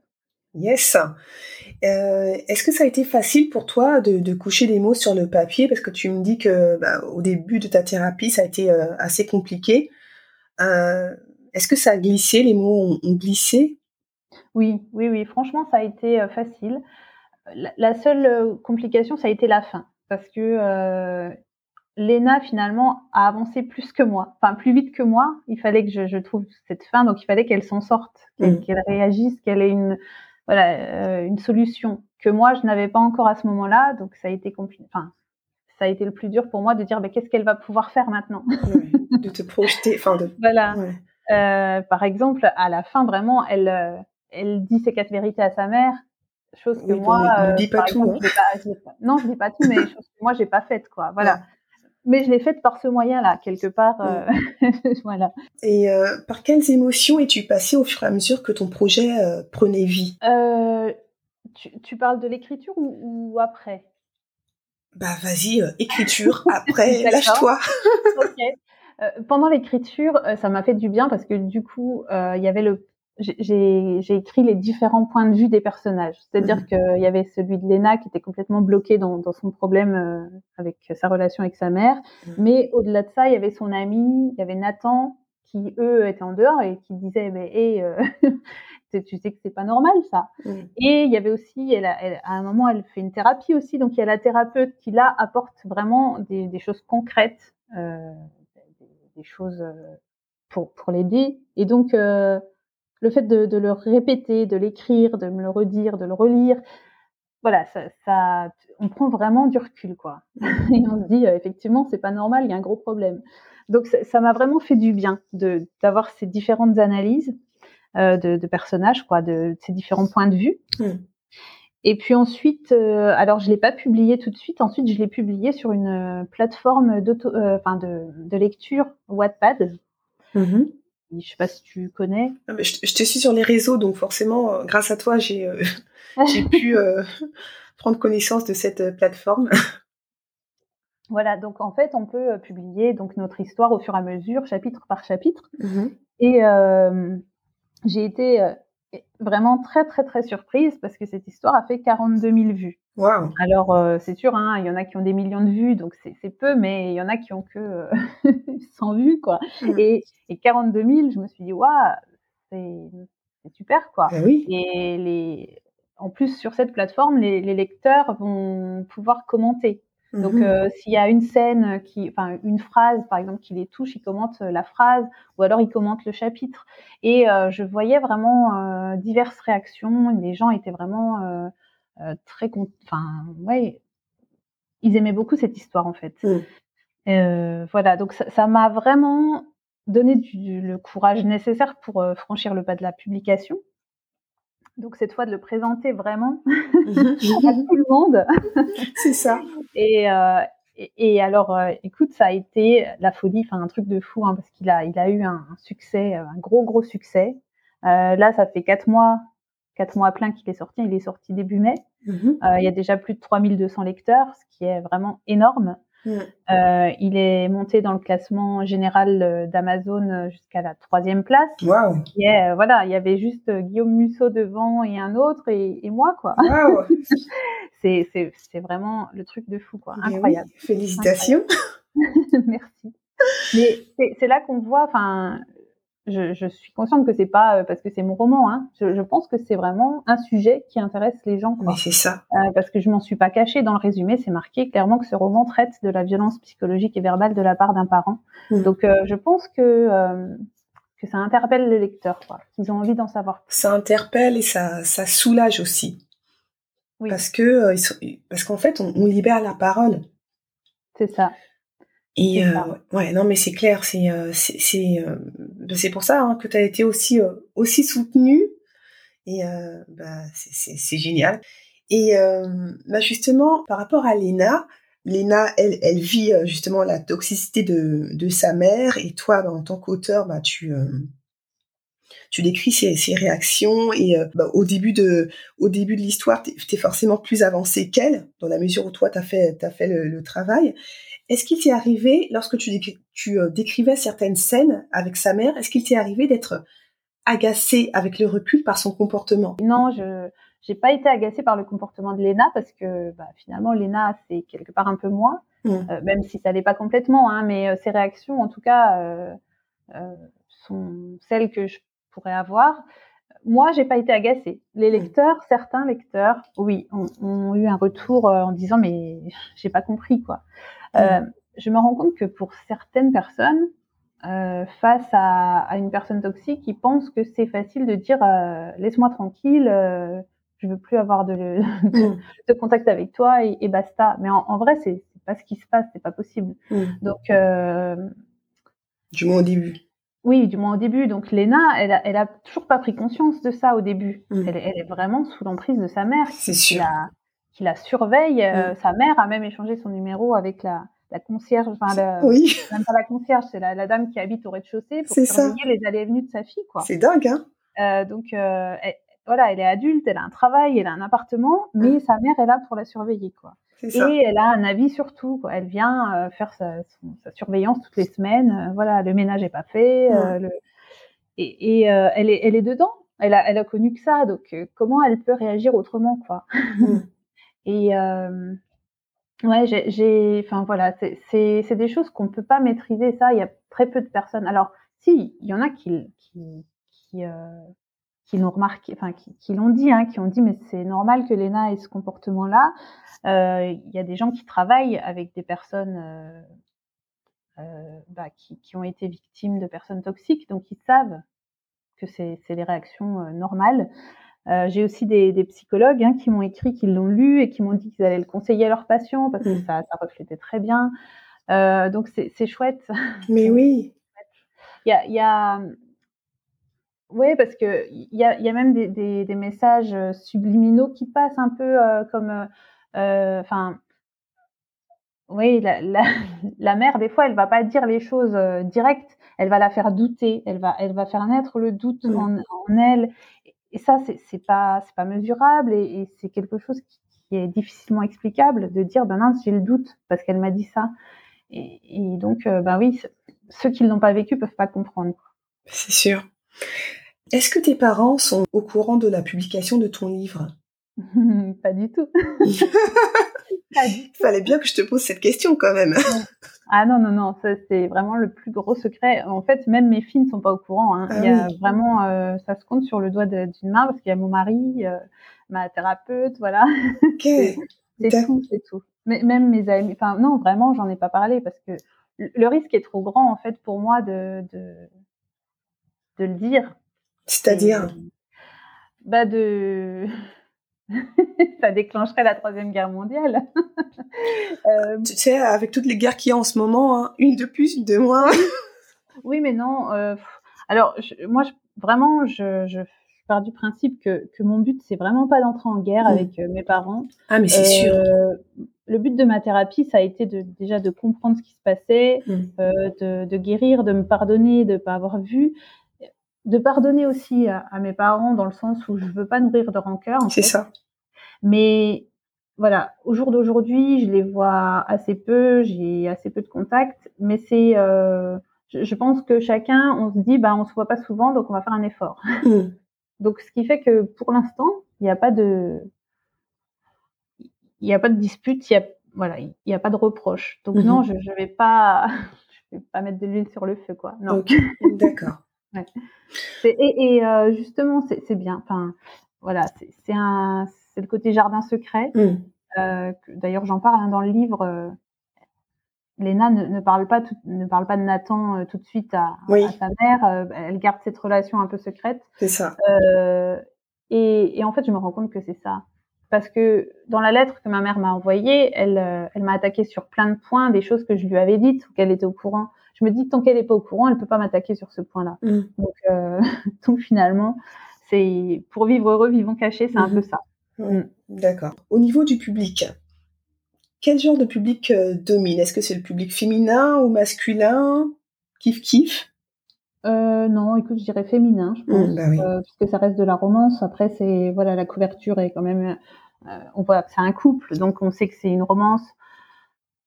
Yes. Euh, Est-ce que ça a été facile pour toi de, de, coucher des mots sur le papier? Parce que tu me dis que bah, au début de ta thérapie, ça a été euh, assez compliqué. Est-ce que ça a glissé Les mots ont, ont, glissé? Oui, oui, oui. Franchement, ça a été facile. La, la, seule complication, ça a été la fin parce que Lena finalement a avancé plus que moi, enfin plus vite que moi. Il fallait que je, je trouve cette fin, donc il fallait qu'elle s'en sorte, qu'elle mm. réagisse, qu'elle ait une voilà euh, une solution que moi je n'avais pas encore à ce moment-là. Donc ça a été compliqué. Enfin, ça a été le plus dur pour moi de dire, mais qu'est-ce qu'elle va pouvoir faire maintenant? De te projeter, enfin de. [LAUGHS] Voilà. Euh, par exemple, à la fin, vraiment, elle euh, elle dit ses quatre vérités à sa mère chose que moi ne dis pas tout exemple, hein. pas, non je dis pas tout mais [LAUGHS] chose que moi j'ai pas faite quoi voilà mais je l'ai faite par ce moyen-là, quelque part. Euh, [LAUGHS] voilà. Et euh, par quelles émotions es-tu passée au fur et à mesure que ton projet euh, prenait vie? Euh, tu, tu, parles de l'écriture ou, ou, après? Bah vas-y, euh, écriture, [LAUGHS] après, lâche-toi. pendant l'écriture, ça m'a fait du bien parce que du coup, il y avait le j'ai écrit les différents points de vue des personnages. C'est-à-dire mmh. qu'il y avait celui de Lena qui était complètement bloqué dans, dans son problème euh, avec sa relation avec sa mère. Mmh. Mais au-delà de ça, il y avait son ami, il y avait Nathan qui, eux, étaient en dehors et qui disaient, mais hey, euh, [LAUGHS] tu sais que c'est pas normal ça. Et il y avait aussi, elle, a- elle- à un moment, elle fait une thérapie aussi, donc il y a la thérapeute qui là apporte vraiment des, des choses concrètes, euh, des, des choses euh, pour pour l'aider. Et donc euh, le fait de, de le répéter, de l'écrire, de me le redire, de le relire, voilà, ça, ça on prend vraiment du recul quoi. [LAUGHS] Et on se dit euh, effectivement c'est pas normal, il y a un gros problème. Donc ça m'a vraiment fait du bien d'avoir ces différentes analyses euh, de, de personnages, quoi, de, ces différents points de vue. Et puis ensuite, euh, alors je l'ai pas publié tout de suite. Ensuite, je l'ai publié sur une euh, plateforme d'auto, enfin de, de lecture Wattpad. Mhm. Je sais pas si tu connais. Ah, mais Je, je te suis sur les réseaux, donc forcément, euh, grâce à toi, j'ai euh, [LAUGHS] pu euh, [LAUGHS] prendre connaissance de cette plateforme. [LAUGHS] Voilà, donc en fait, on peut publier donc notre histoire au fur et à mesure, chapitre par chapitre. Mhm. Et euh, j'ai été vraiment très très très surprise parce que cette histoire a fait 42 000 vues. Alors, euh, c'est sûr, hein, il y en a qui ont des millions de vues, donc c'est peu, mais il y en a qui ont que euh, [LAUGHS] 100 vues, quoi. Mm. Et, et 42 000, je me suis dit, waouh, c'est super, quoi. Oui. Et les, en plus, sur cette plateforme, les, les lecteurs vont pouvoir commenter. Donc, Mhm. euh, s'il y a une scène qui, enfin, une phrase, par exemple, qui les touche, ils commentent euh, la phrase, ou alors ils commentent le chapitre. Et euh, je voyais vraiment euh, diverses réactions. Les gens étaient vraiment euh, euh, très, con- enfin, ouais, ils aimaient beaucoup cette histoire en fait. Mm. Euh, voilà, donc ça m'a vraiment donné du, le courage nécessaire pour euh, franchir le pas de la publication. Donc cette fois de le présenter vraiment [LAUGHS] à Mhm. tout le monde. [LAUGHS] C'est ça. Et, euh, et, et alors, euh, écoute, ça a été la folie, enfin un truc de fou, hein, parce qu'il a, il a eu un, un succès, euh, un gros gros succès. Euh, là, ça fait quatre mois, quatre mois plein qu'il est sorti. Il est sorti début mai. Mhm. Euh, il y a déjà plus de 3200 lecteurs, ce qui est vraiment énorme. Mm. Euh, il est monté dans le classement général euh, d'Amazon jusqu'à la troisième place. Waouh. Qui est, voilà, il y avait juste Guillaume Musso devant et un autre et, et moi, quoi. Waouh. [LAUGHS] C'est, vraiment le truc de fou, quoi. Oui, Incroyable. Félicitations. [LAUGHS] Merci. Mais c'est, c'est là qu'on voit, enfin, je, je suis consciente que c'est pas euh, parce que c'est mon roman, hein. Je, je pense que c'est vraiment un sujet qui intéresse les gens, quoi. Mais c'est ça. Euh, parce que je m'en suis pas cachée. Dans le résumé, c'est marqué clairement que ce roman traite de la violence psychologique et verbale de la part d'un parent. Mm. Donc, euh, je pense que euh, que ça interpelle les lecteurs, quoi. Qu'ils ont envie d'en savoir plus. Ça interpelle et ça, ça soulage aussi. Oui. Parce que parce qu'en fait, on, on libère la parole. C'est ça. Et euh, ouais, non, mais c'est clair, c'est euh, c'est c'est euh, ben, c'est pour ça hein, que tu as été aussi euh, aussi soutenue. Et euh, bah, c'est c'est génial. Et euh, bah justement, par rapport à Léna, Léna, elle, elle vit justement la toxicité de, de sa mère, et toi, bah, en tant qu'auteur, bah, tu euh, tu décris ses, ses réactions et euh, bah, au début de au début de l'histoire, t'es es forcément plus avancé qu'elle, dans la mesure où toi t'as fait t'as fait le, le travail. Est-ce qu'il t'est arrivé, lorsque tu, décri- tu euh, décrivais certaines scènes avec sa mère, est-ce qu'il t'est arrivé d'être agacé avec le recul par son comportement? Non, je j'ai pas été agacée par le comportement de Léna parce que bah, finalement Léna c'est quelque part un peu moi, Mm. euh, même si ça l'est pas complètement, hein, mais euh, ses réactions en tout cas sont celles que je pourrais avoir. Moi, j'ai pas été agacée. Les lecteurs, certains lecteurs, oui, ont, ont eu un retour euh, en disant mais j'ai pas compris quoi. Euh, je me rends compte que pour certaines personnes, euh, face à, à une personne toxique, ils pensent que c'est facile de dire euh, laisse-moi tranquille, je veux plus avoir de, le- Mm. de contact avec toi et, et basta. Mais en, en vrai, c'est pas ce qui se passe, c'est pas possible. Donc Du moins au début. Oui, du moins au début. Donc Léna, elle a, elle a toujours pas pris conscience de ça au début. Mm. Elle, est- elle est vraiment sous l'emprise de sa mère qui la, qui la surveille. Euh, Mm. Sa mère a même échangé son numéro avec la, la concierge, enfin la- Oui, même pas la concierge, c'est la, la dame qui habite au rez-de-chaussée pour ça. surveiller les allées et venues de sa fille, quoi. c'est dingue, hein Euh, donc euh, elle- voilà, elle est adulte, elle a un travail, elle a un appartement, mais Mm. sa mère est là pour la surveiller, quoi. Ça. Et elle a un avis sur tout. Quoi. Elle vient euh, faire sa, son- sa surveillance toutes les semaines. euh, voilà, le ménage est pas fait. euh, le... Et, et elle, est, elle est dedans. Elle a, elle a connu que ça. Donc, comment elle peut réagir autrement, quoi? Mm. [LAUGHS] Et euh, ouais, j'ai- enfin voilà, c'est- des choses qu'on peut pas maîtriser. Ça, il y a très peu de personnes. Alors, si, il y en a qui, qui, qui, euh, qui l'ont remarqué, enfin qui, l'ont dit, hein, qui ont dit mais c'est normal que Léna ait ce comportement-là. Il y a des gens qui travaillent avec des personnes bah, qui, qui, ont été victimes de personnes toxiques, donc ils savent que c'est des réactions normales. Euh, j'ai aussi des, des psychologues hein, qui m'ont écrit, qui l'ont lu et qui m'ont dit qu'ils allaient le conseiller à leurs patients parce que mmh. ça, ça reflétait très bien. Euh, donc c'est chouette. Mais [LAUGHS] oui. Il y a, il y a... Oui, parce que il y a, y a même des, des, des, messages subliminaux qui passent un peu euh, comme, euh, enfin, oui, la, la, [LAUGHS] la, mère des fois, elle va pas dire les choses euh, directes, elle va la faire douter, elle va, elle va faire naître le doute mmh. en, en, elle, et ça, c'est pas, c'est pas mesurable et, et c'est quelque chose qui, qui, est difficilement explicable de dire, ben non, j'ai le doute parce qu'elle m'a dit ça. Et, et donc, euh, ben oui, ceux qui ne l'ont pas vécu peuvent pas comprendre. C'est sûr. Est-ce que tes parents sont au courant de la publication de ton livre? [LAUGHS] Pas du tout. [LAUGHS] Il fallait bien que je te pose cette question quand même. Ah non, non, non, ça c'est vraiment le plus gros secret. En fait, même mes filles ne sont pas au courant. Hein. Ah il y a vraiment, euh, ça se compte sur le doigt d'une main parce qu'il y a mon mari, euh, ma thérapeute, voilà. [LAUGHS] c'est tout, c'est tout. Mais même mes amis, enfin non, vraiment, j'en ai pas parlé parce que le risque est trop grand en fait pour moi de de, de le dire. C'est-à-dire Bah de [LAUGHS] ça déclencherait la troisième guerre mondiale. [LAUGHS] euh... Tu sais, avec toutes les guerres qu'il y a en ce moment, hein, une de plus, une de moins. oui, mais non. Euh... Alors, je, moi, je, vraiment, je, je pars du principe que, que mon but, c'est vraiment pas d'entrer en guerre mmh. avec euh, mes parents. Ah, mais c'est sûr. Le but de ma thérapie, ça a été de, déjà de comprendre ce qui se passait, mmh. Euh, de, de, guérir, de me pardonner, de pas avoir vu de pardonner aussi à, à, mes parents dans le sens où je veux pas nourrir de rancœur. C'est ça. Mais voilà, au jour d'aujourd'hui, je les vois assez peu, j'ai assez peu de contacts, mais c'est, euh, je, je, pense que chacun, on se dit, bah, on se voit pas souvent, donc on va faire un effort. Mm. [LAUGHS] donc, ce qui fait que pour l'instant, il n'y a pas de, il n'y a pas de dispute, il y a, voilà, il n'y a pas de reproche. Donc mm -hmm. non, je, je vais pas, [LAUGHS] je vais pas mettre de l'huile sur le feu, quoi. Non. Okay. D'accord. Ouais. Et, et euh, justement, c'est bien. Enfin, voilà, c'est un, c'est le côté jardin secret. Mm. Euh, D'ailleurs, j'en parle hein, dans le livre. Euh, Léna ne, ne, parle pas tout, ne parle pas de Nathan euh, tout de suite à, oui. à sa mère. Euh, elle garde cette relation un peu secrète. C'est ça. Euh, et, et, en fait, je me rends compte que c'est ça. Parce que dans la lettre que ma mère m'a envoyée, elle, elle m'a attaqué sur plein de points, des choses que je lui avais dites ou qu'elle était au courant je me dis tant qu'elle n'est pas au courant, elle peut pas m'attaquer sur ce point-là. Mm. Donc, euh, [LAUGHS] donc finalement, c'est pour vivre heureux, vivons cachés, c'est mm un peu ça. Mm. D'accord. Au niveau du public, quel genre de public euh, domine? Est-ce que c'est le public féminin ou masculin? Kiff kiff? Euh, non, écoute, je dirais féminin, je pense, bah oui. puisque ça reste de la romance. Après, c'est voilà, la couverture est quand même, on voit que c'est un couple, donc on sait que c'est une romance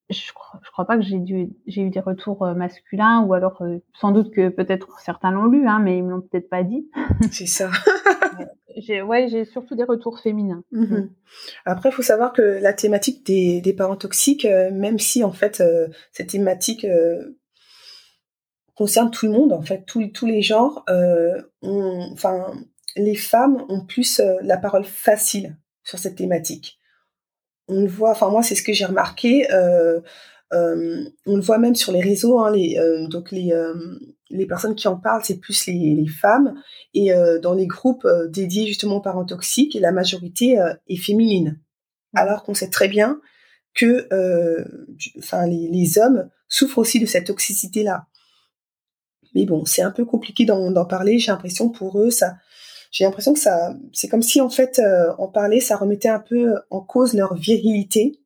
je crois, je crois pas que j'ai dû, j'ai eu des retours euh, masculins ou alors euh, sans doute que peut-être certains l'ont lu, hein, mais ils me l'ont peut-être pas dit. [LAUGHS] C'est ça. [LAUGHS] j'ai, ouais, j'ai surtout des retours féminins. Mm -hmm. Après, il faut savoir que la thématique des, des parents toxiques, euh, même si en fait euh, cette thématique euh, concerne tout le monde, en fait, tous, tous les genres, enfin, les femmes ont plus la parole facile sur cette thématique on le voit, enfin moi c'est ce que j'ai remarqué, euh, euh, on le voit même sur les réseaux, hein, les, euh, donc les, euh, les personnes qui en parlent, c'est plus les, les, femmes, et euh, dans les groupes dédiés justement aux parents toxiques, la majorité est féminine, alors qu'on sait très bien que enfin les, les, hommes souffrent aussi de cette toxicité-là. Mais bon, c'est un peu compliqué d'en parler, j'ai l'impression pour eux, ça j'ai l'impression que ça, c'est comme si en fait, euh, en parler, ça remettait un peu en cause leur virilité.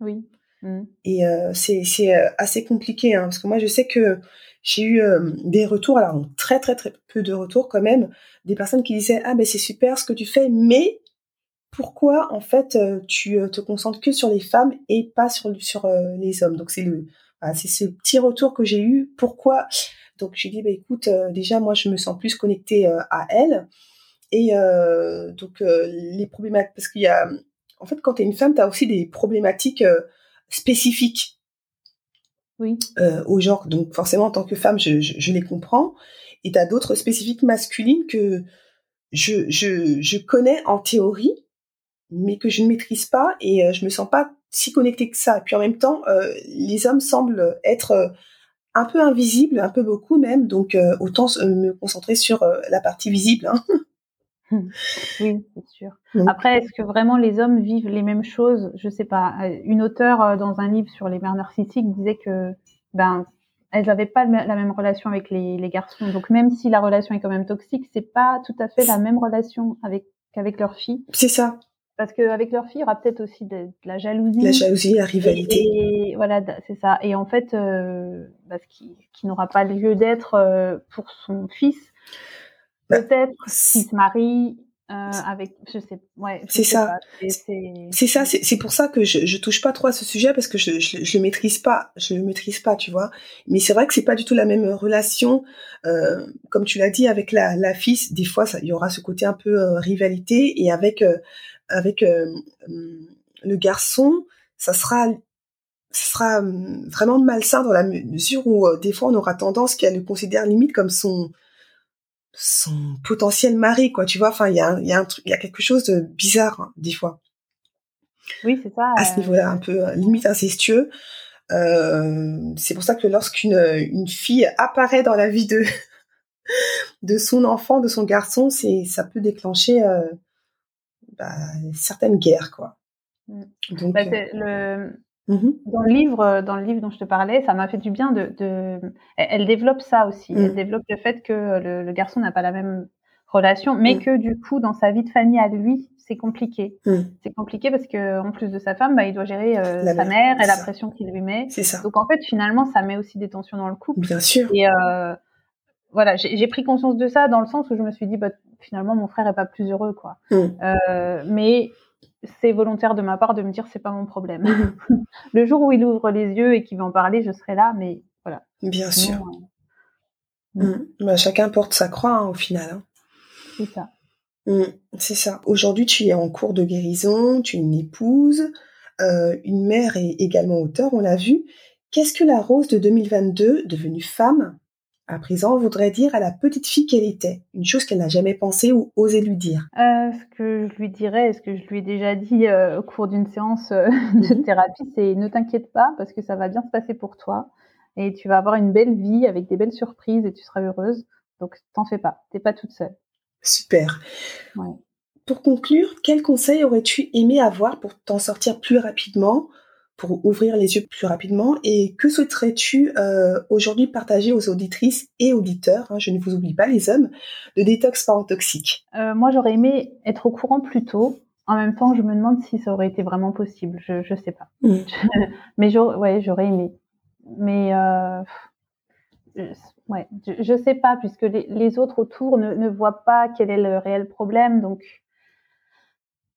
Oui. Mmh. Et euh, c'est c'est euh, assez compliqué, hein, parce que moi je sais que j'ai eu euh, des retours, alors très très très peu de retours quand même, des personnes qui disaient ah ben c'est super ce que tu fais, mais pourquoi en fait euh, tu te concentres que sur les femmes et pas sur sur les hommes? Donc c'est le c'est ce petit retour que j'ai eu. Pourquoi donc j'ai dit bah écoute, euh, déjà moi je me sens plus connectée euh, à elle. Et euh, donc les problématiques, parce qu'il y a, en fait quand tu es une femme, tu as aussi des problématiques spécifiques. Oui. au genre. Donc forcément en tant que femme, je, je, je les comprends. Et tu as d'autres spécifiques masculines que je, je, je connais en théorie, mais que je ne maîtrise pas et euh, je me sens pas si connectée que ça. Et puis en même temps, euh, les hommes semblent être euh, un peu invisibles, un peu beaucoup même, donc autant me concentrer sur la partie visible. Hein. Oui, c'est sûr. Après, est-ce que vraiment les hommes vivent les mêmes choses? Je sais pas. Une auteure dans un livre sur les mères narcissiques disait que ben elles n'avaient pas la même relation avec les, les, garçons. Donc même si la relation est quand même toxique, c'est pas tout à fait la même relation avec qu'avec leur fille. C'est ça. Parce qu'avec leur fille, il y aura peut-être aussi de, la jalousie. La jalousie, la rivalité. Et, voilà, c'est ça. Et en fait, euh, bah, ce qui, qui n'aura pas lieu d'être euh, pour son fils, bah, peut-être s'il se marie, euh, avec, je sais, ouais. C'est ça. C'est ça. C'est pour ça que je, je touche pas trop à ce sujet parce que je, je, je le maîtrise pas. Je le maîtrise pas, tu vois. Mais c'est vrai que c'est pas du tout la même relation. Euh, comme tu l'as dit avec la, la fille, des fois, il y aura ce côté un peu euh, rivalité et avec avec euh, le garçon, ça sera sera vraiment malsain dans la mesure où des fois on aura tendance qu'elle le considère limite comme son son potentiel mari, quoi. Tu vois, enfin, il y a, y a un truc, il y a quelque chose de bizarre hein, des fois. Oui, c'est ça. À ce niveau-là, un peu euh, limite incestueux. Euh, c'est pour ça que lorsqu'une une fille apparaît dans la vie de [LAUGHS] de son enfant, de son garçon, c'est ça peut déclencher euh, bah, certaines guerres, quoi. Mm. Donc, bah, le, Mmh dans le livre, euh, dans le livre dont je te parlais, ça m'a fait du bien de, de... Elle développe ça aussi. Elle mmh. développe le fait que le, le garçon n'a pas la même relation, mais mmh. que du coup, dans sa vie de famille à lui, c'est compliqué. C'est compliqué parce que en plus de sa femme, bah, il doit gérer euh, sa mère, et la pression qu'il lui met. C'est ça. Donc en fait, finalement, ça met aussi des tensions dans le couple. Bien sûr. Et euh, voilà, j'ai pris conscience de ça dans le sens où je me suis dit, bah, finalement, mon frère est pas plus heureux, quoi. Euh, mais c'est volontaire de ma part de me dire c'est pas mon problème. Mhm. [LAUGHS] le jour où il ouvre les yeux et qu'il va en parler, je serai là, mais voilà. Bien sûr. Euh, mhm. bah, chacun porte sa croix hein, au final. Hein. C'est ça. C'est ça. Aujourd'hui, tu es en cours de guérison, tu es une épouse, euh, une mère et également auteur, on l'a vu. Qu'est-ce que la Rose de 2022, devenue femme, à présent voudrait dire à la petite fille qu'elle était, une chose qu'elle n'a jamais pensé ou osé lui dire euh, Ce que je lui dirais, ce que je lui ai déjà dit euh, au cours d'une séance euh, [LAUGHS] de mhm. thérapie, c'est ne t'inquiète pas parce que ça va bien se passer pour toi et tu vas avoir une belle vie avec des belles surprises et tu seras heureuse. Donc t'en fais pas, t'es pas toute seule. Super. Pour conclure, quel conseil aurais-tu aimé avoir pour t'en sortir plus rapidement? Pour ouvrir les yeux plus rapidement et que souhaiterais-tu euh, aujourd'hui partager aux auditrices et auditeurs, hein, je ne vous oublie pas les hommes, de détox parent toxique euh, Moi j'aurais aimé être au courant plus tôt. En même temps, je me demande si ça aurait été vraiment possible. Je ne sais pas. Mm. [LAUGHS] Mais j'aurais, ouais, aimé. Mais euh, ouais, je, ne sais pas puisque les, autres autour ne, ne voient pas quel est le réel problème. Donc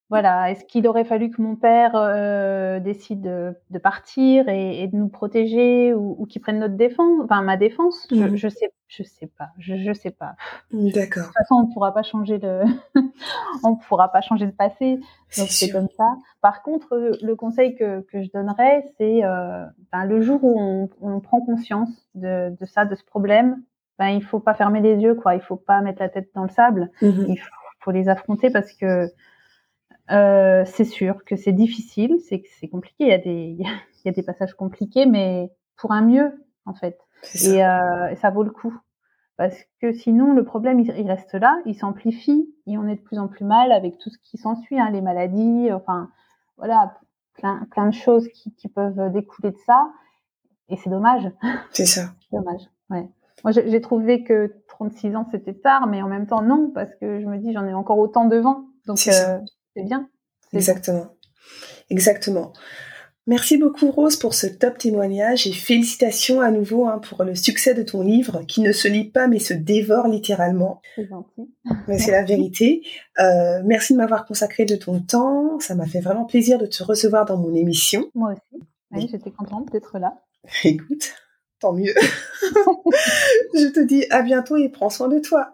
voilà, est-ce qu'il aurait fallu que mon père euh, décide de, partir et, de nous protéger ou, qu'il prenne notre défense, enfin ma défense? Je, mmh. je, sais, je sais pas, je, je sais pas. D'accord. De toute façon, on pourra pas changer le, [LAUGHS] on pourra pas changer le passé, donc c'est comme ça. Par contre, le conseil que, que je donnerais, c'est euh, ben, le jour où on, on prend conscience de, de, ça, de ce problème, ben il faut pas fermer les yeux, quoi. Il faut pas mettre la tête dans le sable. Mmh il faut, faut les affronter parce que euh, c'est sûr que c'est difficile, c'est c'est compliqué. Il y a des [LAUGHS] il y a des passages compliqués, mais pour un mieux en fait. Et, euh, et, ça vaut le coup parce que sinon le problème il, reste là, il s'amplifie et on est de plus en plus mal avec tout ce qui s'ensuit, hein, les maladies, enfin voilà, plein plein de choses qui, qui peuvent découler de ça. Et c'est dommage. [LAUGHS] C'est ça. dommage. Ouais. Moi, j'ai trouvé que 36 ans c'était tard, mais en même temps non, parce que je me dis j'en ai encore autant devant. Donc euh, c'est bien. Exactement. Exactement. Merci beaucoup Rose pour ce top témoignage et félicitations à nouveau hein, pour le succès de ton livre qui ne se lit pas mais se dévore littéralement. C'est gentil. Mais c'est la vérité. Euh, merci de m'avoir consacré de ton temps. Ça m'a fait vraiment plaisir de te recevoir dans mon émission. Moi aussi. Oui, j'étais contente d'être là. [LAUGHS] Écoute, tant mieux. [LAUGHS] Je te dis à bientôt et prends soin de toi.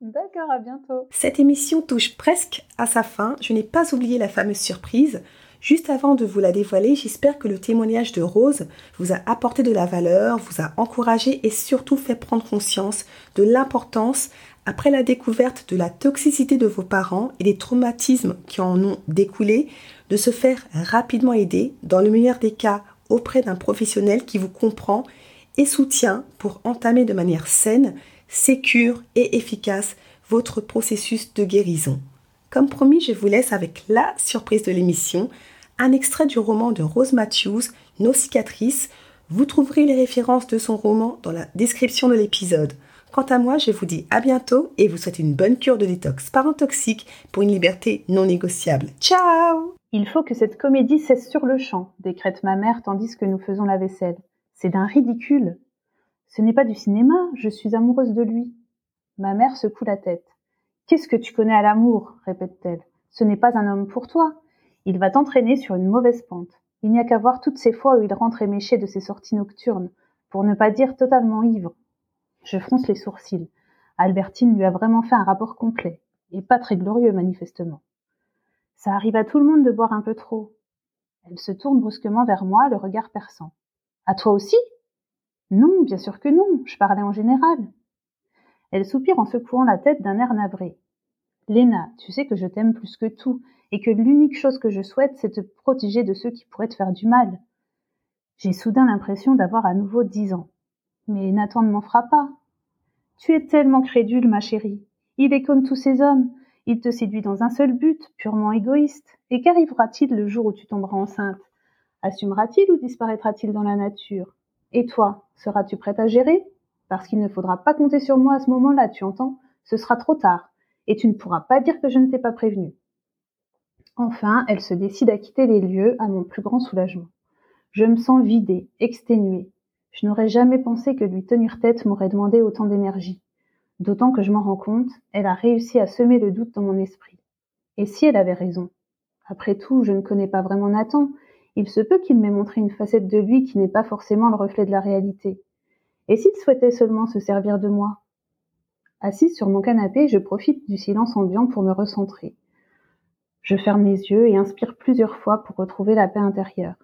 D'accord, à bientôt. Cette émission touche presque à sa fin. Je n'ai pas oublié la fameuse surprise. Juste avant de vous la dévoiler, j'espère que le témoignage de Rose vous a apporté de la valeur, vous a encouragé et surtout fait prendre conscience de l'importance Après la découverte de la toxicité de vos parents et des traumatismes qui en ont découlé, de se faire rapidement aider, dans le meilleur des cas auprès d'un professionnel qui vous comprend et soutient pour entamer de manière saine, sécure et efficace votre processus de guérison. Comme promis, je vous laisse avec la surprise de l'émission, un extrait du roman de Rose Matthews, Nos cicatrices. Vous trouverez les références de son roman dans la description de l'épisode. Quant à moi, je vous dis à bientôt et vous souhaite une bonne cure de détox parentoxique pour une liberté non négociable. Ciao Il faut que cette comédie cesse sur le champ, décrète ma mère tandis que nous faisons la vaisselle. C'est d'un ridicule. Ce n'est pas du cinéma, je suis amoureuse de lui. Ma mère secoue la tête. Qu'est-ce que tu connais à l'amour? répète-t-elle. Ce n'est pas un homme pour toi. Il va t'entraîner sur une mauvaise pente. Il n'y a qu'à voir toutes ces fois où il rentre éméché de ses sorties nocturnes, pour ne pas dire totalement ivre. Je fronce les sourcils. Albertine lui a vraiment fait un rapport complet, et pas très glorieux manifestement. Ça arrive à tout le monde de boire un peu trop. Elle se tourne brusquement vers moi, le regard perçant. À toi aussi? Non, bien sûr que non, je parlais en général. Elle soupire en secouant la tête d'un air navré. Léna, tu sais que je t'aime plus que tout, et que l'unique chose que je souhaite, c'est te protéger de ceux qui pourraient te faire du mal. J'ai soudain l'impression d'avoir à nouveau dix ans. Mais Nathan ne m'en fera pas. Tu es tellement crédule, ma chérie. Il est comme tous ces hommes. Il te séduit dans un seul but, purement égoïste. Et qu'arrivera-t-il le jour où tu tomberas enceinte? Assumera-t-il ou disparaîtra-t-il dans la nature? Et toi, seras-tu prête à gérer? Parce qu'il ne faudra pas compter sur moi à ce moment-là, tu entends? Ce sera trop tard. Et tu ne pourras pas dire que je ne t'ai pas prévenu. Enfin, elle se décide à quitter les lieux à mon plus grand soulagement. Je me sens vidée, exténuée, je n'aurais jamais pensé que lui tenir tête m'aurait demandé autant d'énergie. D'autant que je m'en rends compte, elle a réussi à semer le doute dans mon esprit. Et si elle avait raison? Après tout, je ne connais pas vraiment Nathan. Il se peut qu'il m'ait montré une facette de lui qui n'est pas forcément le reflet de la réalité. Et s'il souhaitait seulement se servir de moi? Assise sur mon canapé, je profite du silence ambiant pour me recentrer. Je ferme les yeux et inspire plusieurs fois pour retrouver la paix intérieure.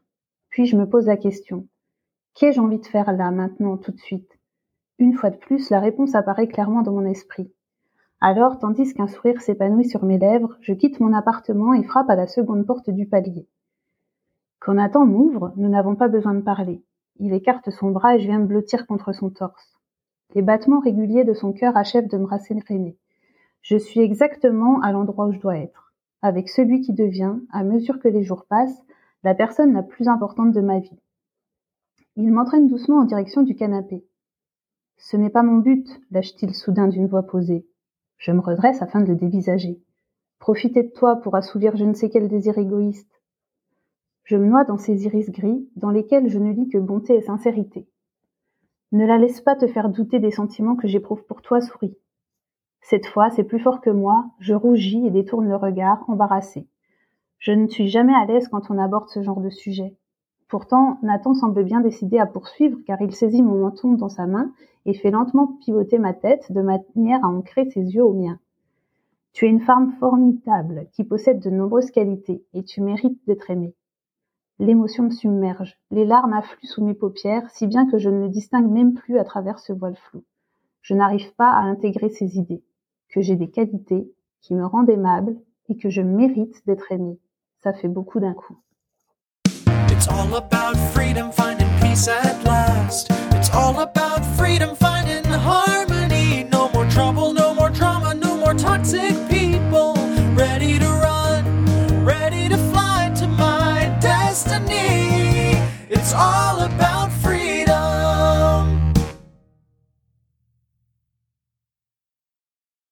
Puis je me pose la question. Qu'ai-je envie de faire là, maintenant, tout de suite? Une fois de plus, la réponse apparaît clairement dans mon esprit. Alors, tandis qu'un sourire s'épanouit sur mes lèvres, je quitte mon appartement et frappe à la seconde porte du palier. Quand Nathan m'ouvre, nous n'avons pas besoin de parler. Il écarte son bras et je viens me blottir contre son torse. Les battements réguliers de son cœur achèvent de me rasséréner. Je suis exactement à l'endroit où je dois être, avec celui qui devient, à mesure que les jours passent, la personne la plus importante de ma vie. Il m'entraîne doucement en direction du canapé. Ce n'est pas mon but, lâche-t-il soudain d'une voix posée. Je me redresse afin de le dévisager. Profiter de toi pour assouvir je ne sais quel désir égoïste. Je me noie dans ces iris gris, dans lesquels je ne lis que bonté et sincérité. Ne la laisse pas te faire douter des sentiments que j'éprouve pour toi, souris. Cette fois, c'est plus fort que moi, je rougis et détourne le regard, embarrassé. Je ne suis jamais à l'aise quand on aborde ce genre de sujet. Pourtant, Nathan semble bien décidé à poursuivre car il saisit mon menton dans sa main et fait lentement pivoter ma tête de manière à ancrer ses yeux aux miens. Tu es une femme formidable qui possède de nombreuses qualités et tu mérites d'être aimée. L'émotion me submerge, les larmes affluent sous mes paupières si bien que je ne le distingue même plus à travers ce voile flou. Je n'arrive pas à intégrer ces idées, que j'ai des qualités qui me rendent aimable et que je mérite d'être aimée. Ça fait beaucoup d'un coup. It's all about freedom, finding peace at last. It's all about freedom, finding harmony. It's all about.